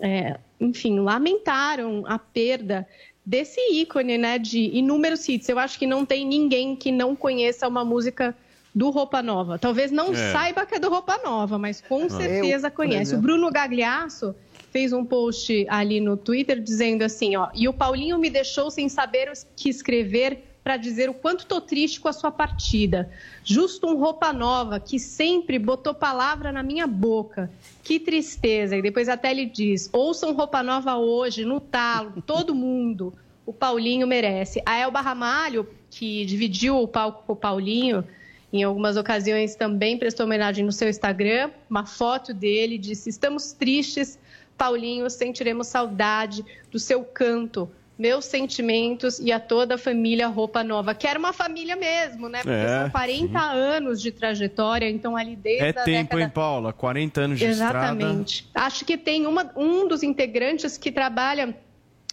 Speaker 8: é, enfim, lamentaram a perda desse ícone, né, de inúmeros hits. Eu acho que não tem ninguém que não conheça uma música do Roupa Nova. Talvez não
Speaker 10: É.
Speaker 8: saiba que é do Roupa Nova, mas com
Speaker 10: Eu,
Speaker 8: certeza
Speaker 10: por
Speaker 8: conhece. O. Bruno Gagliasso fez um post ali no Twitter dizendo assim, ó, e o Paulinho me deixou sem saber o que escrever para dizer o quanto tô triste com a sua partida. Justo um roupa nova que sempre botou palavra na minha boca. Que tristeza. E depois até ele diz: ouçam roupa nova hoje, no talo, todo mundo. O Paulinho merece. A Elba Ramalho, que dividiu o palco com o Paulinho, em algumas ocasiões também prestou homenagem no seu Instagram, uma foto dele, disse: Estamos tristes, Paulinho, sentiremos saudade do seu canto meus sentimentos e a toda a família Roupa Nova, que era uma família mesmo, né? Porque
Speaker 4: É,
Speaker 8: são 40 anos de trajetória, então ali desde
Speaker 4: É
Speaker 8: a
Speaker 4: tempo,
Speaker 8: década...
Speaker 4: hein, Paula? 40 anos de
Speaker 8: Exatamente. Acho que tem uma- um dos integrantes que trabalha,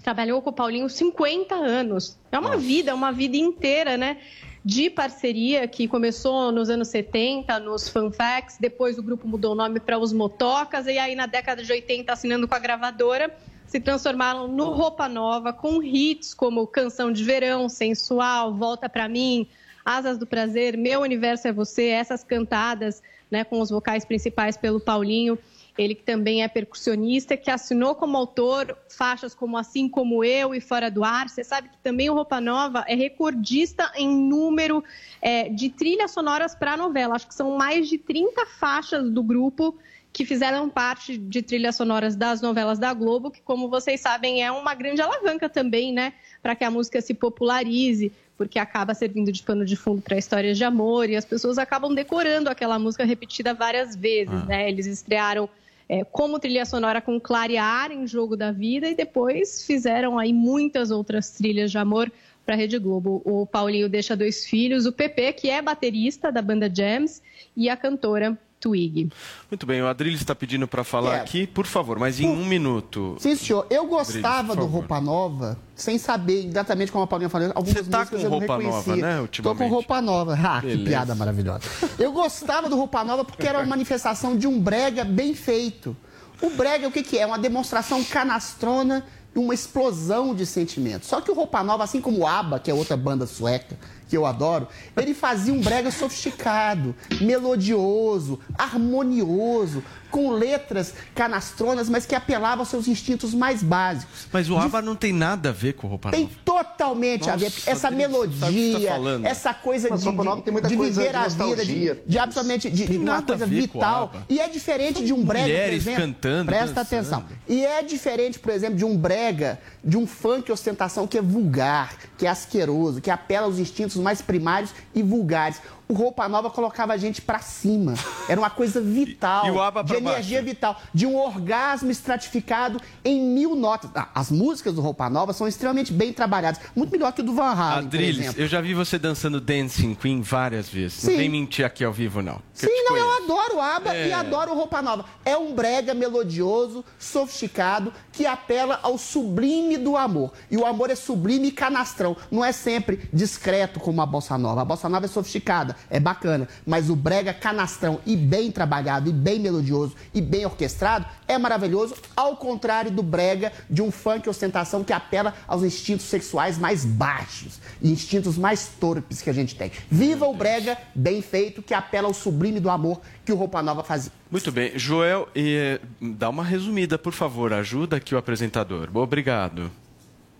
Speaker 8: trabalhou com o Paulinho 50 anos. É uma vida, uma vida inteira, né? De parceria que começou nos anos 70, nos fanfacts, depois o grupo mudou o nome para os Motocas, e aí na década de 80, assinando com a gravadora, se transformaram no Roupa Nova, com hits como Canção de Verão, Sensual, Volta Pra Mim, Asas do Prazer, Meu Universo é Você, essas cantadas né, com os vocais principais pelo Paulinho. Ele que também é percussionista, que assinou como autor faixas como Assim Como Eu e Fora do Ar. Você sabe que também o Roupa Nova é recordista em número é, de trilhas sonoras para novela. Acho que são mais de 30 faixas do grupo que fizeram parte de trilhas sonoras das novelas da Globo, que, como vocês sabem, é uma grande alavanca também, né, para que a música se popularize, porque acaba servindo de pano de fundo para histórias de amor e as pessoas acabam decorando aquela música repetida várias vezes,
Speaker 10: Ah.
Speaker 8: né? Eles estrearam é, como trilha sonora com Clarear em Jogo da Vida e depois fizeram aí muitas outras trilhas de amor para a Rede Globo. O Paulinho deixa dois filhos, o Pepe, que é baterista da banda Jams, e a cantora Twig.
Speaker 4: Muito bem, o Adriles está pedindo para falar
Speaker 5: É.
Speaker 4: aqui, por favor, mas em um minuto.
Speaker 5: Sim, senhor. Eu gostava
Speaker 4: por
Speaker 5: do. Roupa Nova, sem saber exatamente como a Paulinha falou.
Speaker 4: Você tá
Speaker 5: músicas
Speaker 4: com roupa nova, né,
Speaker 5: Tô
Speaker 4: ultimamente?
Speaker 5: com roupa nova. Ah, que piada maravilhosa. Eu gostava do Roupa Nova porque era uma manifestação de um brega bem feito. O brega, o que, que é? Uma demonstração canastrona e uma explosão de sentimentos. Só que o Roupa Nova, assim como o ABBA, que é outra banda sueca, que eu adoro, ele fazia um brega sofisticado, melodioso, harmonioso, com letras canastronas, mas que apelava aos seus instintos mais básicos.
Speaker 4: Mas o ABBA não tem nada a ver com roupa
Speaker 5: Tem
Speaker 4: nova.
Speaker 5: totalmente a ver.
Speaker 4: Nossa,
Speaker 5: Essa
Speaker 4: tá
Speaker 5: melodia,
Speaker 4: falando?
Speaker 5: essa coisa
Speaker 6: Mas
Speaker 5: de,
Speaker 6: tem
Speaker 5: de
Speaker 6: coisa
Speaker 5: viver
Speaker 6: de
Speaker 5: a vida, de, de absolutamente de, de
Speaker 4: Tem
Speaker 5: uma coisa vital. E é diferente de um brega, por
Speaker 4: Mulheres
Speaker 5: exemplo.
Speaker 4: cantando,
Speaker 5: Presta
Speaker 4: dançando.
Speaker 5: atenção. E é diferente, por exemplo, de um brega, de um funk ostentação que é vulgar, que é asqueroso, que apela aos instintos mais primários e vulgares. O Roupa Nova colocava a gente pra cima. Era uma coisa vital,
Speaker 4: E- e
Speaker 5: de energia vital, de um orgasmo estratificado em mil notas. Ah, As músicas do Roupa Nova são extremamente bem trabalhadas, muito melhor que o do Van Halen,
Speaker 4: Adriles, eu já vi você dançando Dancing Queen várias vezes.
Speaker 5: Sim.
Speaker 4: Não vem mentir aqui ao vivo, não.
Speaker 5: Sim,
Speaker 4: te
Speaker 5: não, eu
Speaker 4: conheço.
Speaker 5: adoro o ABBA
Speaker 4: É.
Speaker 5: e adoro o Roupa Nova. É um brega melodioso, sofisticado, que apela ao sublime do amor. E o amor é sublime e canastrão. Não é sempre discreto como a bossa nova. A bossa nova é sofisticada, é bacana. Mas o brega canastrão e bem trabalhado, e bem melodioso, e bem orquestrado, é maravilhoso. Ao contrário do brega de um funk ostentação que apela aos instintos sexuais mais baixos e instintos mais torpes que a gente tem. Viva o brega bem feito que apela ao sublime do amor que o Roupa Nova fazia.
Speaker 4: Muito bem. Joel, eh, dá uma resumida, por favor. Ajuda aqui o apresentador. Obrigado.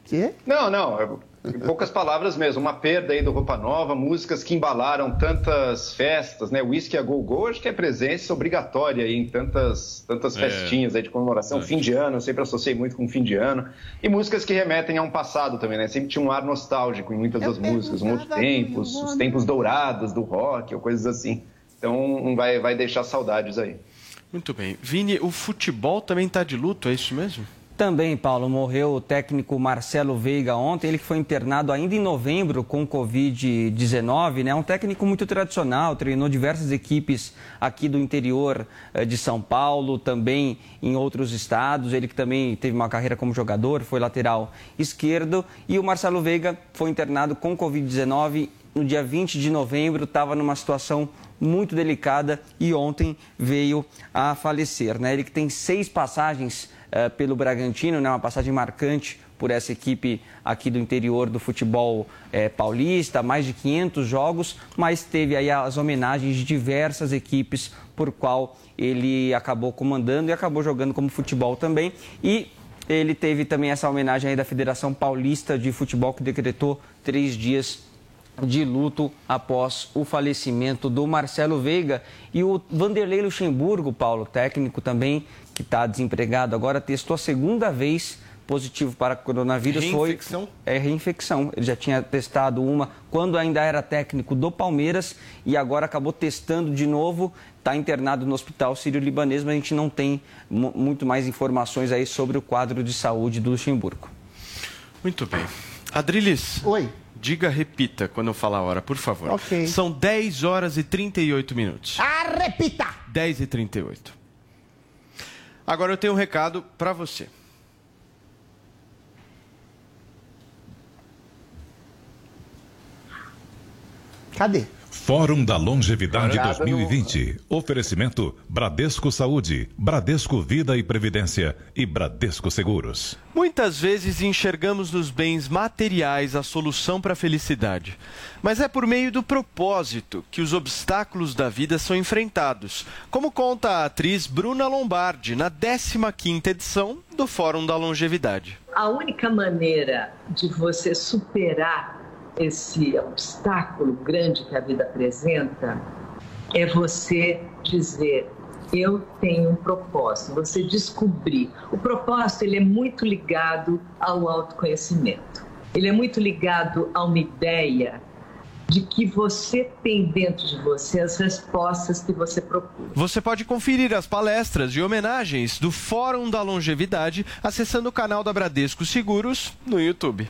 Speaker 5: Quê?
Speaker 6: Não, não. Em poucas palavras mesmo, uma perda aí do Roupa Nova, músicas que embalaram tantas festas, né? Whisky a Go Go, acho que é presença obrigatória aí em tantas, tantas
Speaker 11: É.
Speaker 6: festinhas aí de comemoração, fim de ano, eu sempre associei muito com fim de ano. E músicas que remetem a um passado também, né? Sempre tinha um ar nostálgico em muitas das músicas, um outro tempos, os tempos dourados do rock, ou coisas assim. Então vai, vai deixar saudades aí.
Speaker 4: Muito bem. Vini, o futebol também está de luto, é isso mesmo?
Speaker 11: Também, Paulo, morreu o técnico Marcelo Veiga ontem, ele que foi internado ainda em novembro com Covid-19, né? Um técnico muito tradicional, treinou diversas equipes aqui do interior eh, de São Paulo, também em outros estados. Ele que também teve uma carreira como jogador, foi lateral esquerdo. E o Marcelo Veiga foi internado com Covid-19 no dia 20 de novembro, estava numa situação muito delicada e ontem veio a falecer. Né? Ele que tem seis passagens eh, pelo Bragantino, né? uma passagem marcante por essa equipe aqui do interior do futebol eh, paulista, mais de 500 jogos, mas teve aí as homenagens de diversas equipes por qual ele acabou comandando e acabou jogando como futebol também. E ele teve também essa homenagem aí da Federação Paulista de Futebol que decretou três dias de luto após o falecimento do Marcelo Veiga e o Vanderlei Luxemburgo, Paulo, técnico também que está desempregado agora, testou a segunda vez positivo para coronavírus.
Speaker 4: Reinfecção?
Speaker 11: Foi, é reinfecção. Ele já tinha testado uma quando ainda era técnico do Palmeiras e agora acabou testando de novo. Está internado no Hospital Sírio-Libanês, mas a gente não tem mu- muito mais informações aí sobre o quadro de saúde do Luxemburgo.
Speaker 4: Muito bem. Adriles.
Speaker 5: Oi.
Speaker 4: Diga, repita quando eu falar a hora, por favor.
Speaker 5: Ok.
Speaker 4: São 10 horas e 38 minutos.
Speaker 5: Ah, repita!
Speaker 4: 10 e 38. Agora eu tenho um recado para você.
Speaker 5: Cadê?
Speaker 12: Fórum da Longevidade
Speaker 6: Obrigado.
Speaker 12: 2020. Oferecimento Bradesco Saúde, Bradesco Vida e Previdência e Bradesco Seguros.
Speaker 4: Muitas vezes enxergamos nos bens materiais a solução para a felicidade. Mas é por meio do propósito que os obstáculos da vida são enfrentados, como conta a atriz Bruna Lombardi na 15ª edição do Fórum da Longevidade.
Speaker 10: A única maneira de você superar esse obstáculo grande que a vida apresenta é você dizer eu tenho um propósito, você descobrir. O propósito ele é muito ligado ao autoconhecimento. Ele é muito ligado a uma ideia de que você tem dentro de você as respostas que você procura.
Speaker 4: Você pode conferir as palestras e homenagens do Fórum da Longevidade acessando o canal da Bradesco Seguros no YouTube.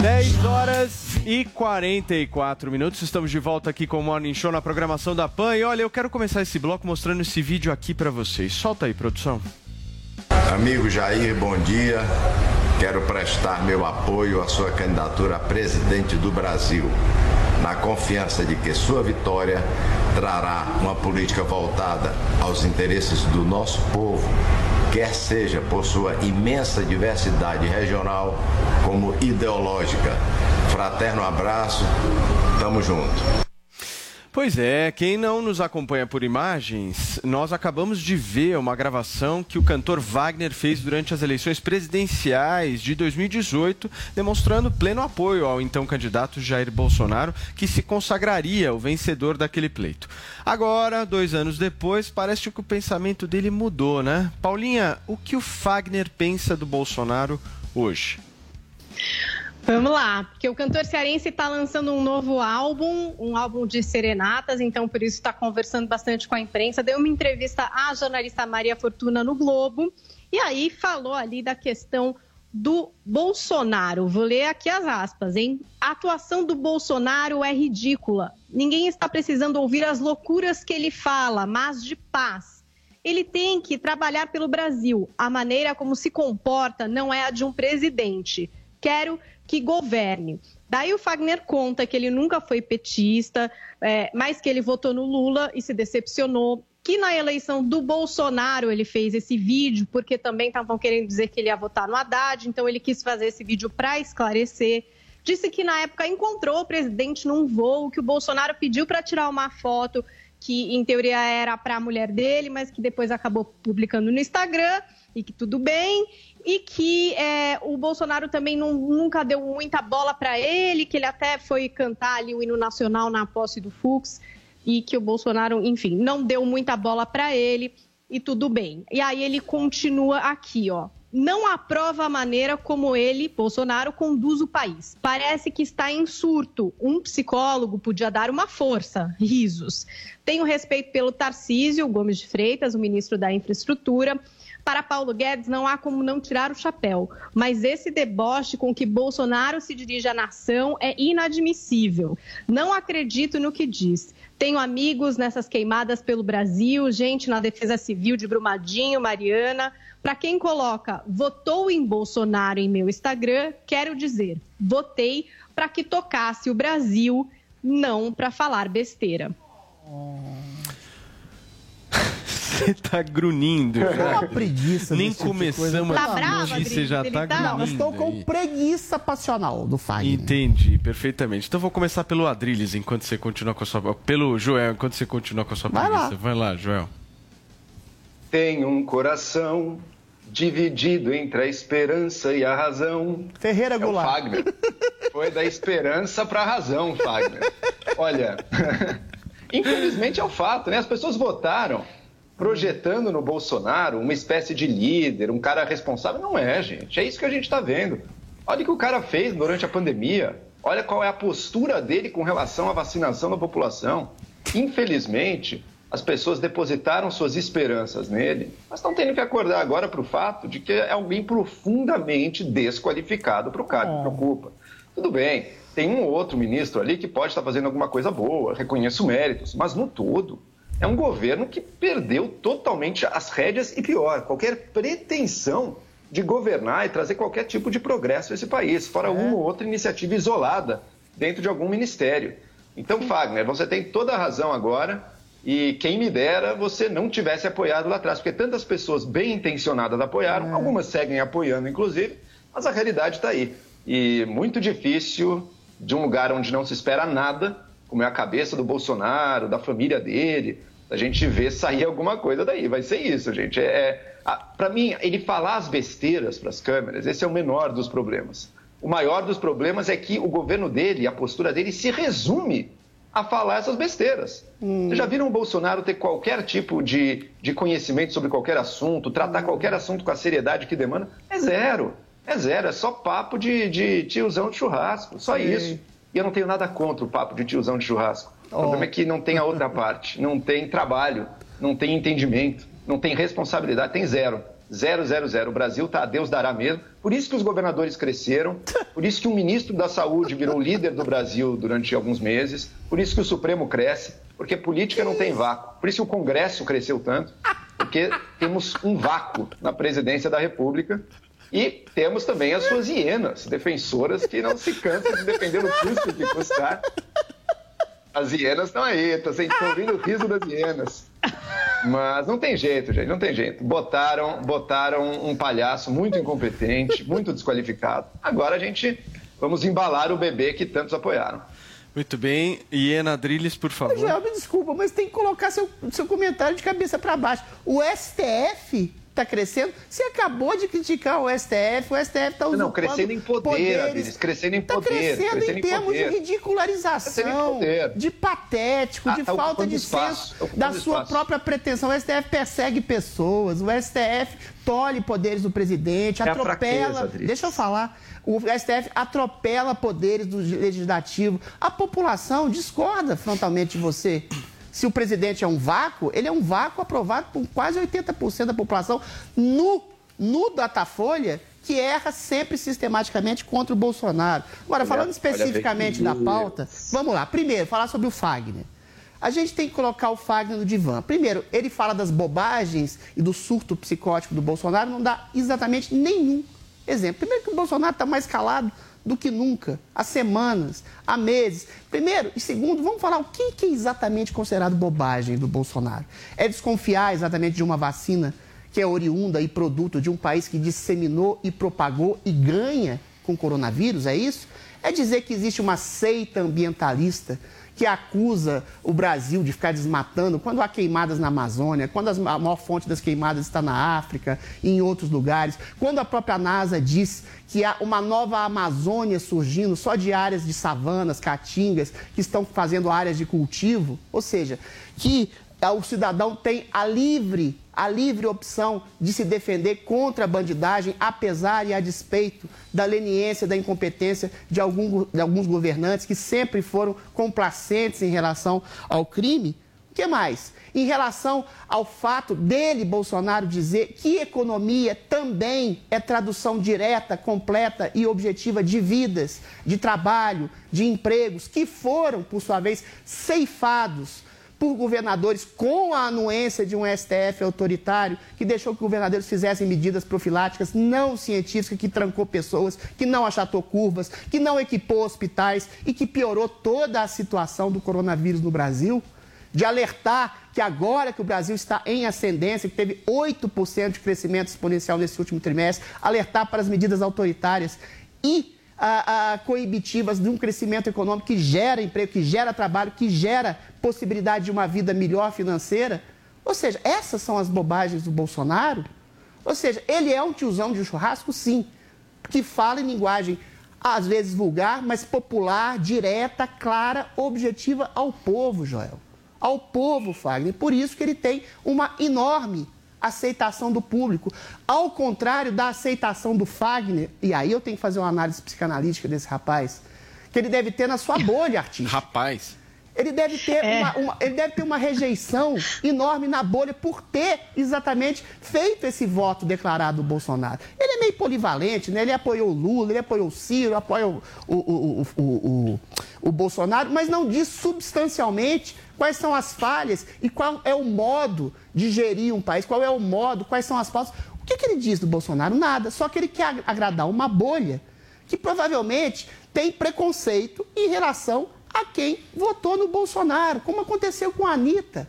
Speaker 4: 10 horas e 44 minutos. Estamos de volta aqui com o Morning Show na programação da PAN. E olha, eu quero começar esse bloco mostrando esse vídeo aqui pra vocês. Solta aí, produção.
Speaker 13: Amigo Jair, bom dia. Quero prestar meu apoio à sua candidatura a presidente do Brasil, na confiança de que sua vitória trará uma política voltada aos interesses do nosso povo, quer seja por sua imensa diversidade regional como ideológica. Fraterno abraço, tamo junto.
Speaker 4: Pois é, quem não nos acompanha por imagens, nós acabamos de ver uma gravação que o cantor Wagner fez durante as eleições presidenciais de 2018, demonstrando pleno apoio ao então candidato Jair Bolsonaro, que se consagraria o vencedor daquele pleito. Agora, dois anos depois, parece que o pensamento dele mudou, né? Paulinha, o que o Wagner pensa do Bolsonaro hoje?
Speaker 8: Vamos lá, porque o cantor cearense está lançando um novo álbum, um álbum de serenatas, então por isso está conversando bastante com a imprensa. Deu uma entrevista à jornalista Maria Fortuna no Globo e aí falou ali da questão do Bolsonaro. Vou ler aqui as aspas, hein? A atuação do Bolsonaro é ridícula. Ninguém está precisando ouvir as loucuras que ele fala, mas de paz. Ele tem que trabalhar pelo Brasil. A maneira como se comporta não é a de um presidente. Quero que governe. Daí o Fagner conta que ele nunca foi petista, é, mas que ele votou no Lula e se decepcionou. Que na eleição do Bolsonaro ele fez esse vídeo, porque também estavam querendo dizer que ele ia votar no Haddad, então ele quis fazer esse vídeo para esclarecer. Disse que na época encontrou o presidente num voo, que o Bolsonaro pediu para tirar uma foto que em teoria era para a mulher dele, mas que depois acabou publicando no Instagram e que tudo bem, e que é, o Bolsonaro também não- nunca deu muita bola para ele, que ele até foi cantar ali o hino nacional na posse do Fux, e que o Bolsonaro, enfim, não deu muita bola para ele, e tudo bem. E aí ele continua aqui, ó. Não aprova a maneira como ele, Bolsonaro, conduz o país. Parece que está em surto. Um psicólogo podia dar uma força. Risos. Tenho respeito pelo Tarcísio Gomes de Freitas, o ministro da Infraestrutura. Para Paulo Guedes, não há como não tirar o chapéu. Mas esse deboche com que Bolsonaro se dirige à nação é inadmissível. Não acredito no que diz. Tenho amigos nessas queimadas pelo Brasil, gente na Defesa Civil de Brumadinho, Mariana. Para quem coloca votou em Bolsonaro em meu Instagram, quero dizer, votei para que tocasse o Brasil, não para falar besteira.
Speaker 4: Você tá grunindo.
Speaker 5: É
Speaker 4: já.
Speaker 5: uma preguiça
Speaker 4: Nem
Speaker 5: tipo
Speaker 4: começamos
Speaker 5: coisa.
Speaker 4: a
Speaker 5: Tá
Speaker 4: já tá
Speaker 5: tá? Não, eu estou
Speaker 4: grunindo.
Speaker 5: com preguiça passional do Fagner.
Speaker 4: Entendi, perfeitamente. Então vou começar pelo Adrilles enquanto você continua com a sua. Pelo Joel, enquanto você continua com a sua
Speaker 6: Vai lá.
Speaker 4: preguiça. Vai lá, Joel.
Speaker 6: Tenho um coração dividido entre a esperança e a razão.
Speaker 5: Ferreira
Speaker 6: Goulart. É o Fagner. Foi da esperança para a razão, Fagner. Olha, infelizmente é o fato, né? As pessoas votaram projetando no Bolsonaro uma espécie de líder, um cara responsável. Não é, gente. É isso que a gente está vendo. Olha o que o cara fez durante a pandemia. Olha qual é a postura dele com relação à vacinação da população. Infelizmente, as pessoas depositaram suas esperanças nele, mas estão tendo que acordar agora para o fato de que é alguém profundamente desqualificado para o cargo que ocupa. Tudo bem, tem um ou outro ministro ali que pode estar fazendo alguma coisa boa, reconheço méritos, mas no todo, é um governo que perdeu totalmente as rédeas e, pior, qualquer pretensão de governar e trazer qualquer tipo de progresso a esse país, fora uma ou outra iniciativa isolada dentro de algum ministério. Então, Fagner, você tem toda a razão agora e quem me dera você não tivesse apoiado lá atrás, porque tantas pessoas bem intencionadas apoiaram, algumas seguem apoiando, inclusive, mas a realidade está aí. E muito difícil de um lugar onde não se espera nada, como é a cabeça do Bolsonaro, da família dele, a gente ver sair alguma coisa daí. Vai ser isso, gente. É, para mim, ele falar as besteiras para as câmeras, esse é o menor dos problemas. O maior dos problemas é que o governo dele, a postura dele, se resume a falar essas besteiras. Vocês já viram o Bolsonaro ter qualquer tipo de, de conhecimento sobre qualquer assunto, tratar qualquer assunto com a seriedade que demanda? É zero. É zero. É só papo de, de tiozão de churrasco. Só
Speaker 5: Sim.
Speaker 6: isso. E eu não tenho nada contra o papo de tiozão de churrasco. O problema é que não tem a outra parte. Não tem trabalho, não tem entendimento, não tem responsabilidade, tem zero. Zero, zero, zero. O Brasil tá a Deus dará mesmo. Por isso que os governadores cresceram, por isso que o ministro da Saúde virou líder do Brasil durante alguns meses, por isso que o Supremo cresce, porque política não tem vácuo. Por isso que o Congresso cresceu tanto, porque temos um vácuo na presidência da República e temos também as suas hienas, defensoras que não se cansam de defender o custo que custar. As hienas estão aí, tô sentindo ouvindo o riso das hienas. Mas não tem jeito, gente, não tem jeito. Botaram, botaram um palhaço muito incompetente, muito desqualificado. Agora a gente vamos embalar o bebê que tantos apoiaram.
Speaker 4: Muito bem. Iena Driles, por favor.
Speaker 5: Joel, me desculpa, mas tem que colocar seu, seu comentário de cabeça para baixo. O STF está crescendo. Você acabou de criticar o STF, o STF está usando
Speaker 6: Não, crescendo em poder, Adriles, crescendo em
Speaker 5: Está
Speaker 6: poder.
Speaker 5: crescendo,
Speaker 6: crescendo
Speaker 5: em termos
Speaker 6: poder.
Speaker 5: de ridicularização, de patético,
Speaker 6: Ah,
Speaker 5: de
Speaker 6: tá
Speaker 5: falta de
Speaker 6: espaço,
Speaker 5: senso
Speaker 6: tá
Speaker 5: da sua
Speaker 6: espaço.
Speaker 5: própria pretensão. O STF persegue pessoas, o STF tolhe poderes do presidente,
Speaker 6: É
Speaker 5: atropela.
Speaker 6: fraqueza.
Speaker 5: Deixa eu falar. O STF atropela poderes do legislativo. A população discorda frontalmente de você. Se o presidente é um vácuo, ele é um vácuo aprovado por quase 80% da população no, no Datafolha, que erra sempre sistematicamente contra o Bolsonaro. Agora, falando
Speaker 6: olha,
Speaker 5: especificamente da pauta, vamos lá. Primeiro, falar sobre o Fagner. A gente tem que colocar o Fagner no divã. Primeiro, ele fala das bobagens e do surto psicótico do Bolsonaro, não dá exatamente nenhum exemplo. Primeiro que o Bolsonaro está mais calado do que nunca, há semanas, há meses. Primeiro, e segundo, vamos falar o que que é exatamente considerado bobagem do Bolsonaro. É desconfiar exatamente de uma vacina que é oriunda e produto de um país que disseminou e propagou e ganha com coronavírus, é isso? É dizer que existe uma seita ambientalista que acusa o Brasil de ficar desmatando quando há queimadas na Amazônia, quando a maior fonte das queimadas está na África e em outros lugares, quando a própria NASA diz que há uma nova Amazônia surgindo só de áreas de savanas, caatingas, que estão fazendo áreas de cultivo, ou seja, que ah, o cidadão tem a livre, a livre opção de se defender contra a bandidagem, apesar e a despeito da leniência, da incompetência de, algum de alguns governantes que sempre foram complacentes em relação ao crime. O que mais? Em relação ao fato dele, Bolsonaro, dizer que economia também é tradução direta, completa e objetiva de vidas, de trabalho, de empregos, que foram, por sua vez, ceifados por governadores com a anuência de um STF autoritário que deixou que governadores fizessem medidas profiláticas não científicas, que trancou pessoas, que não achatou curvas, que não equipou hospitais e que piorou toda a situação do coronavírus no Brasil. de alertar que agora que o Brasil está em ascendência, que teve 8% de crescimento exponencial nesse último trimestre, alertar para as medidas autoritárias e ah, ah, coibitivas de um crescimento econômico que gera emprego, que gera trabalho, que gera possibilidade de uma vida melhor financeira. Ou seja, essas são as bobagens do Bolsonaro. Ou seja, ele é um tiozão de churrasco, sim, que fala em linguagem às vezes vulgar, mas popular, direta, clara, objetiva ao povo, Joel. Ao povo, Fagner. Por isso que ele tem uma enorme aceitação do público. Ao contrário da aceitação do Fagner, e aí eu tenho que fazer uma análise psicanalítica desse rapaz, que ele deve ter na sua bolha artística.
Speaker 4: Rapaz.
Speaker 5: Ele deve, ter
Speaker 4: É.
Speaker 5: uma, uma- ele deve ter uma rejeição enorme na bolha por ter exatamente feito esse voto declarado do Bolsonaro. Ele é meio polivalente, né? Ele apoiou o Lula, ele apoiou o Ciro, apoia o, o, o, o, o- Bolsonaro, mas não diz substancialmente quais são as falhas e qual é o modo de gerir um país, qual é o modo, quais são as pautas. O que, que ele diz do Bolsonaro? Nada. Só que ele quer ag- agradar uma bolha que provavelmente tem preconceito em relação a quem votou no Bolsonaro, como aconteceu com a Anitta.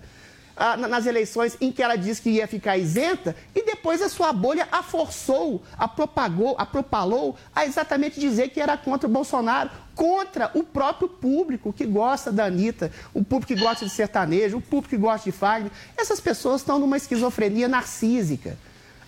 Speaker 5: ah, na- nas eleições em que ela disse que ia ficar isenta e depois a sua bolha a forçou, a propagou, a propalou a exatamente dizer que era contra o Bolsonaro, contra o próprio público que gosta da Anitta, o público que gosta de sertanejo, o público que gosta de Fagner. Essas pessoas estão numa esquizofrenia narcísica.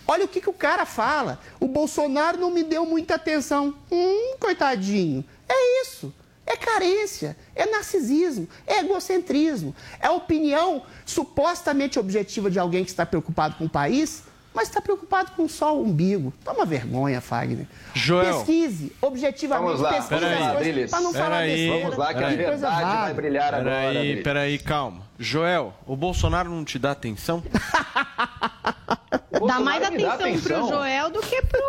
Speaker 5: Olha o que, que o cara fala. O Bolsonaro não me deu muita atenção. Hum, coitadinho. É isso. É carência, é narcisismo, é egocentrismo, é a opinião supostamente objetiva de alguém que está preocupado com o país, mas está preocupado com só o umbigo. Toma vergonha, Fagner.
Speaker 4: Joel.
Speaker 5: Pesquise, objetivamente,
Speaker 6: Vamos lá,
Speaker 5: pesquise para não falar
Speaker 4: Peraí.
Speaker 5: besteira.
Speaker 6: Vamos lá, que a verdade vai brilhar agora.
Speaker 4: Peraí, peraí, calma. Joel, o Bolsonaro não te dá atenção?
Speaker 8: Dá mais
Speaker 6: me dá
Speaker 8: atenção, pro
Speaker 6: atenção.
Speaker 8: Joel do que pro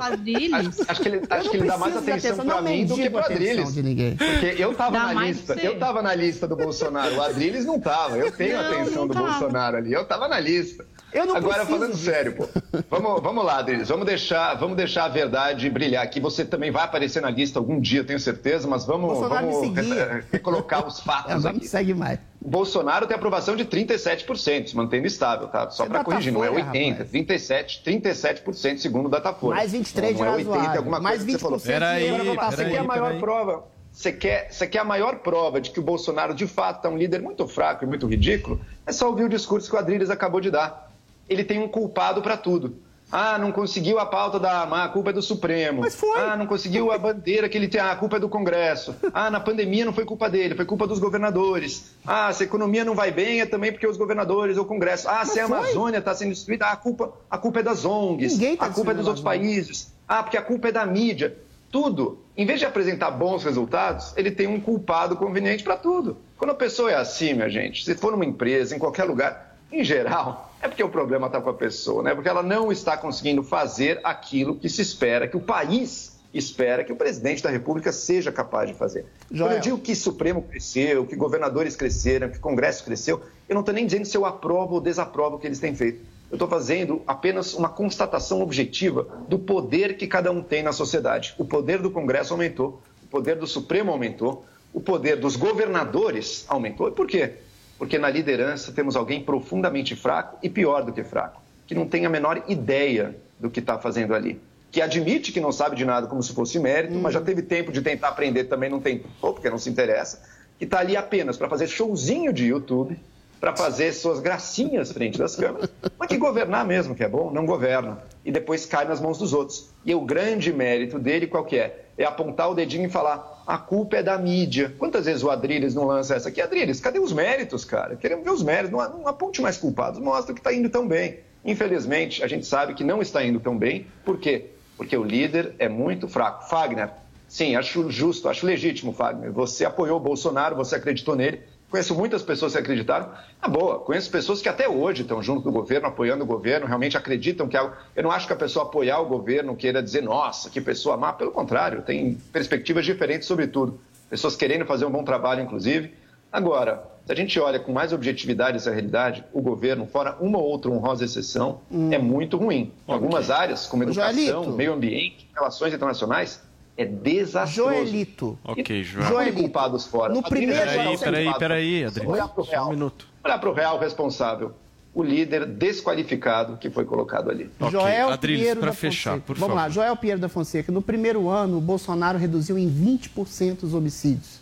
Speaker 8: Adriles.
Speaker 6: Acho, acho que ele, acho que ele dá mais atenção
Speaker 5: atenção,
Speaker 6: pra
Speaker 5: não
Speaker 6: mim do que pro
Speaker 5: atenção
Speaker 6: Adriles.
Speaker 5: de ninguém.
Speaker 6: Porque eu tava
Speaker 8: Dá
Speaker 6: na lista, eu tava na lista do Bolsonaro. O Adriles não tava. Eu tenho
Speaker 8: Não,
Speaker 6: atenção
Speaker 8: não
Speaker 6: do
Speaker 8: tava.
Speaker 6: Bolsonaro ali. Eu tava na lista.
Speaker 5: Eu não
Speaker 6: Agora,
Speaker 5: preciso
Speaker 6: falando
Speaker 5: disso.
Speaker 6: sério, pô. Vamos, vamos lá, Adriles. Vamos deixar, vamos deixar a verdade brilhar aqui. Você também vai aparecer na lista algum dia, tenho certeza, mas vamos,
Speaker 5: Bolsonaro
Speaker 6: vamos
Speaker 5: me
Speaker 6: re- recolocar os fatos
Speaker 5: Agora
Speaker 6: aqui.
Speaker 5: não segue mais.
Speaker 6: O Bolsonaro tem aprovação de 37%, se mantendo estável, tá? Só para corrigir, não é
Speaker 5: Datafolha,
Speaker 6: 80,
Speaker 5: rapaz.
Speaker 6: 37, 37% segundo o Datafolha.
Speaker 5: Mais 23
Speaker 6: não, não é
Speaker 5: de
Speaker 6: 80,
Speaker 5: razoável.
Speaker 6: alguma
Speaker 5: Mais
Speaker 6: coisa que você falou.
Speaker 5: 20%
Speaker 4: Peraí,
Speaker 6: Você quer a maior prova? Você quer, você quer a maior prova de que o Bolsonaro de fato é um líder muito fraco e muito ridículo? É só ouvir o discurso que o Adriles acabou de dar. Ele tem um culpado para tudo. Ah, não conseguiu a pauta da arma, a culpa é do Supremo.
Speaker 5: Mas foi.
Speaker 6: Ah, não conseguiu a bandeira que ele tem, ah, a culpa é do Congresso. Ah, na pandemia não foi culpa dele, foi culpa dos governadores. Ah, se a economia não vai bem é também porque os governadores ou o Congresso. Ah, se a. Amazônia está sendo destruída, ah, a culpa, a culpa é das ONGs.
Speaker 5: Ninguém tá
Speaker 6: a culpa é dos outros países. Ah, porque a culpa é da mídia. Tudo. Em vez de apresentar bons resultados, ele tem um culpado conveniente para tudo. Quando a pessoa é assim, minha gente, se for numa empresa, em qualquer lugar, em geral, é porque o problema está com a pessoa, né? Porque ela não está conseguindo fazer aquilo que se espera, que o país espera que o presidente da República seja capaz de fazer. Quando
Speaker 5: Joel.
Speaker 6: eu digo que Supremo cresceu, que governadores cresceram, que Congresso cresceu, eu não estou nem dizendo se eu aprovo ou desaprovo o que eles têm feito. Eu estou fazendo apenas uma constatação objetiva do poder que cada um tem na sociedade. O poder do Congresso aumentou, o poder do Supremo aumentou, o poder dos governadores aumentou. E por quê? Porque na liderança temos alguém profundamente fraco e pior do que fraco, que não tem a menor ideia do que está fazendo ali. Que admite que não sabe de nada como se fosse mérito, mas já teve tempo de tentar aprender também, não tentou, porque não se interessa. Que está ali apenas para fazer showzinho de YouTube, para fazer suas gracinhas frente das câmeras, mas que governar mesmo, que é bom, não governa. E depois cai nas mãos dos outros. E o grande mérito dele, qual que é? É apontar o dedinho e falar, a culpa é da mídia. Quantas vezes o Adriles não lança essa aqui? Adriles, cadê os méritos, cara? Queremos ver os méritos, não, não aponte mais culpados, mostra que está indo tão bem. Infelizmente, a gente sabe que não está indo tão bem. Por quê? Porque o líder é muito fraco. Fagner, sim, acho justo, acho legítimo, Fagner. Você apoiou o Bolsonaro, você acreditou nele. Conheço muitas pessoas que acreditaram. Ah, boa, conheço pessoas que até hoje estão junto do governo, apoiando o governo, realmente acreditam que algo. Eu não acho que a pessoa apoiar o governo queira dizer, nossa, que pessoa má. Pelo contrário, tem perspectivas diferentes sobre tudo. Pessoas querendo fazer um bom trabalho, inclusive. Agora, se a gente olha com mais objetividade essa realidade, o governo, fora uma ou outra honrosa exceção, é muito ruim. Em algumas áreas, como educação,
Speaker 5: Joelito.
Speaker 6: meio ambiente, relações internacionais, é desastroso.
Speaker 5: Joelito.
Speaker 4: Ok,
Speaker 6: E
Speaker 4: Joel.
Speaker 6: põe culpados fora.
Speaker 5: No
Speaker 6: Adriano,
Speaker 5: primeiro-
Speaker 4: Peraí, peraí, peraí, Adriano.
Speaker 6: Olhar pro
Speaker 4: Só
Speaker 6: real.
Speaker 4: um minuto.
Speaker 6: Olhar para o real responsável. O líder desqualificado que foi colocado ali.
Speaker 5: Joel
Speaker 4: Adriles,
Speaker 5: Pinheiro da
Speaker 4: fechar,
Speaker 5: Fonseca.
Speaker 4: por
Speaker 5: Vamos lá,
Speaker 4: favor.
Speaker 5: Joel Pinheiro da Fonseca. No primeiro ano, o Bolsonaro reduziu em 20% os homicídios.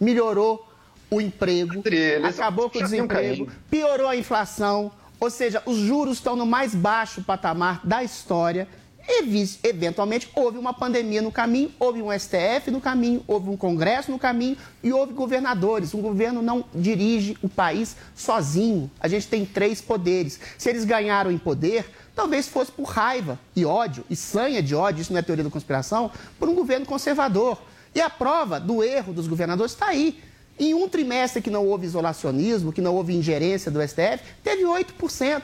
Speaker 5: Melhorou o emprego,
Speaker 6: Adriles,
Speaker 5: acabou com o desemprego, piorou a inflação, ou seja, os juros estão no mais baixo patamar da história. Eventualmente, houve uma pandemia no caminho, houve um STF no caminho, houve um Congresso no caminho e houve governadores. Um governo não dirige o país sozinho. A gente tem três poderes. Se eles ganharam em poder, talvez fosse por raiva e ódio, e sanha de ódio, isso não é teoria da conspiração, por um governo conservador. E a prova do erro dos governadores está aí. Em um trimestre que não houve isolacionismo, que não houve ingerência do STF, teve 8%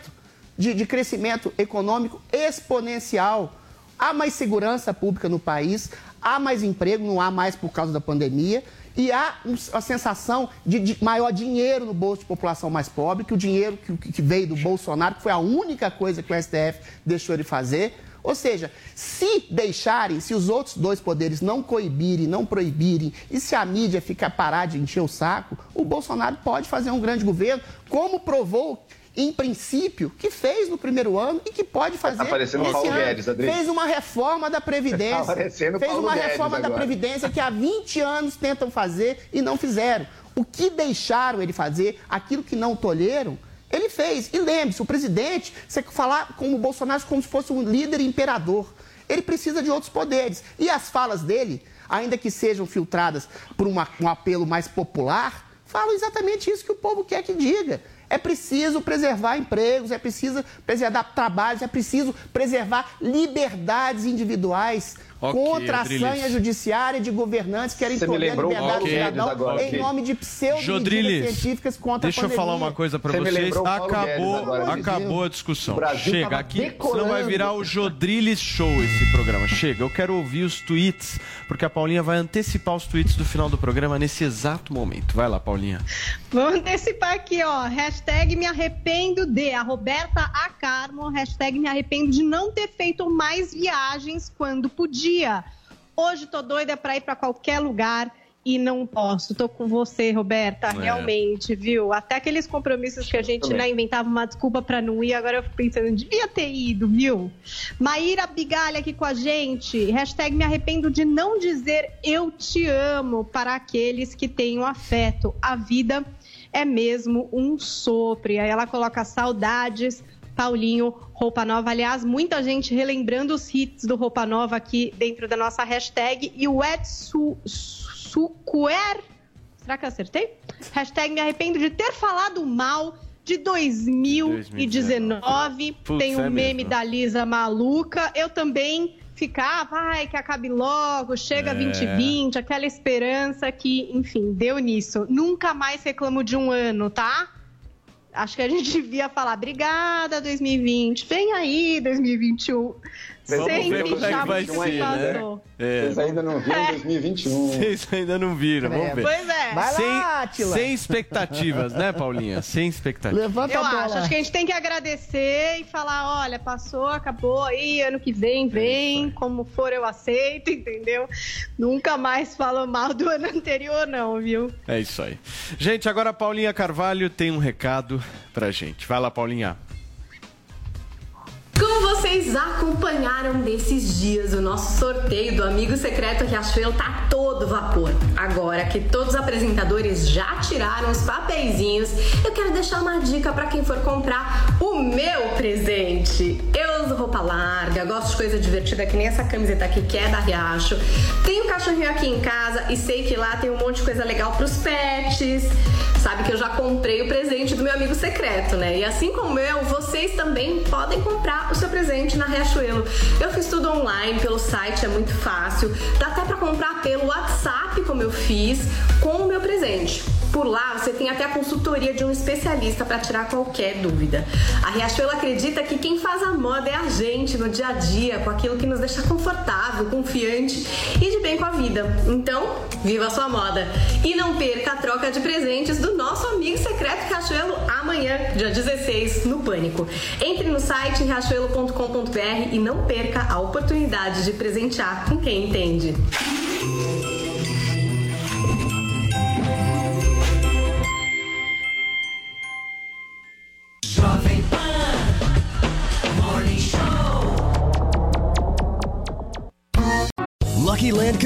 Speaker 5: de, de crescimento econômico exponencial. Há mais segurança pública no país, há mais emprego, não há mais por causa da pandemia, e há a sensação de, de maior dinheiro no bolso de população mais pobre, que o dinheiro que, que veio do Bolsonaro, que foi a única coisa que o STF deixou ele fazer. Ou seja, se deixarem, se os outros dois poderes não coibirem, não proibirem, e se a mídia ficar parar de encher o saco, o Bolsonaro pode fazer um grande governo, como provou, em princípio, que fez no primeiro ano e que pode fazer
Speaker 6: Tá parecendo
Speaker 5: esse
Speaker 6: Paulo
Speaker 5: ano.
Speaker 6: Guedes, Adri.
Speaker 5: Fez uma reforma da Previdência.
Speaker 6: Tá parecendo
Speaker 5: fez
Speaker 6: Paulo
Speaker 5: uma
Speaker 6: Guedes
Speaker 5: reforma da
Speaker 6: agora.
Speaker 5: Previdência que há 20 anos tentam fazer e não fizeram. O que deixaram ele fazer, aquilo que não tolheram, ele fez. E lembre-se, o presidente, você falar com o Bolsonaro como se fosse um líder imperador. Ele precisa de outros poderes. E as falas dele, ainda que sejam filtradas por uma- um apelo mais popular, falam exatamente isso que o povo quer que diga. É preciso preservar empregos, é preciso preservar trabalhos, é preciso preservar liberdades individuais
Speaker 4: Ok,
Speaker 5: contra a
Speaker 4: Adriles.
Speaker 5: sanha judiciária de governantes que querem
Speaker 6: lembrou
Speaker 5: liberdade
Speaker 6: Guedes
Speaker 5: cidadão
Speaker 6: agora,
Speaker 5: em nome de pseudo
Speaker 4: Jodriles,
Speaker 5: científicas contra
Speaker 4: deixa
Speaker 5: a
Speaker 4: eu
Speaker 5: pandemia.
Speaker 4: falar uma coisa
Speaker 6: me
Speaker 4: vocês. Acabou,
Speaker 6: agora,
Speaker 4: acabou a discussão. Chega aqui,
Speaker 6: decolando.
Speaker 4: senão vai virar o Jodriles Show esse programa. Chega, eu quero ouvir os tweets, porque a Paulinha vai antecipar os tweets do final do programa nesse exato momento. Vai lá, Paulinha.
Speaker 8: Vou antecipar aqui, ó. Hashtag me arrependo de. A Roberta A. Carmo. Hashtag me arrependo de não ter feito mais viagens quando podia. Hoje tô doida pra ir pra qualquer lugar e não posso. Tô com você, Roberta.
Speaker 4: É.
Speaker 8: Realmente, viu? Até aqueles compromissos que a gente né, inventava uma desculpa pra não ir, agora eu fico pensando, devia ter ido, viu? Maíra Bigalha aqui com a gente. Hashtag me arrependo de não dizer eu te amo para aqueles que têm o afeto. A vida é mesmo um sopro. Aí ela coloca saudades. Paulinho, Roupa Nova. Aliás, muita gente relembrando os hits do Roupa Nova aqui dentro da nossa hashtag. E o Ed Su Sucuer. Será que eu acertei? Hashtag me arrependo de ter falado mal de 2019.
Speaker 4: Putz,
Speaker 8: Tem um
Speaker 4: é
Speaker 8: meme
Speaker 4: mesmo.
Speaker 8: da Lisa maluca. Eu também ficava, ai, que acabe logo, chega
Speaker 4: É.
Speaker 8: 2020, aquela esperança que, enfim, deu nisso. Nunca mais reclamo de um ano, tá? Acho que a gente devia falar, obrigada 2020, vem aí 2021.
Speaker 4: Vamos
Speaker 8: Sem
Speaker 4: ver como é que
Speaker 8: deixar
Speaker 4: vai ser, né?
Speaker 8: passou.
Speaker 4: É,
Speaker 6: Vocês ainda não viram 2021.
Speaker 4: Vocês ainda não viram, vamos ver.
Speaker 8: Pois é.
Speaker 5: Vai
Speaker 4: sem,
Speaker 5: lá, Atila.
Speaker 4: sem expectativas, né, Paulinha? Sem expectativas.
Speaker 5: Levanta
Speaker 8: Eu
Speaker 5: a bola.
Speaker 8: acho, acho que a gente tem que agradecer e falar, olha, passou, acabou aí, ano que vem, vem, como for eu aceito, entendeu? Nunca mais falo mal do ano anterior, não, viu?
Speaker 4: É isso aí. Gente, agora a Paulinha Carvalho tem um recado pra gente. Vai lá, Paulinha.
Speaker 14: Como vocês acompanharam nesses dias, o nosso sorteio do Amigo Secreto Riachuelo tá todo vapor. Agora que todos os apresentadores já tiraram os papeizinhos, eu quero deixar uma dica para quem for comprar o meu presente. Eu uso roupa larga, gosto de coisa divertida que nem essa camiseta aqui que é da Riacho. Tenho cachorrinho aqui em casa e sei que lá tem um monte de coisa legal pros pets. Sabe que eu já comprei o presente do meu amigo secreto, né? E assim como eu, vocês também podem comprar o seu presente na Riachuelo. Eu fiz tudo online, pelo site, é muito fácil. Dá até pra comprar pelo WhatsApp, como eu fiz, com o meu presente. Por lá, você tem até a consultoria de um especialista para tirar qualquer dúvida. A Riachuelo acredita que quem faz a moda é a gente no dia a dia, com aquilo que nos deixa confortável, confiante e de bem com a vida. Então, viva a sua moda! E não perca a troca de presentes do nosso amigo secreto Riachuelo amanhã, dia 16, no Pânico. Entre no site riachuelo.com.br e não perca a oportunidade de presentear com quem entende.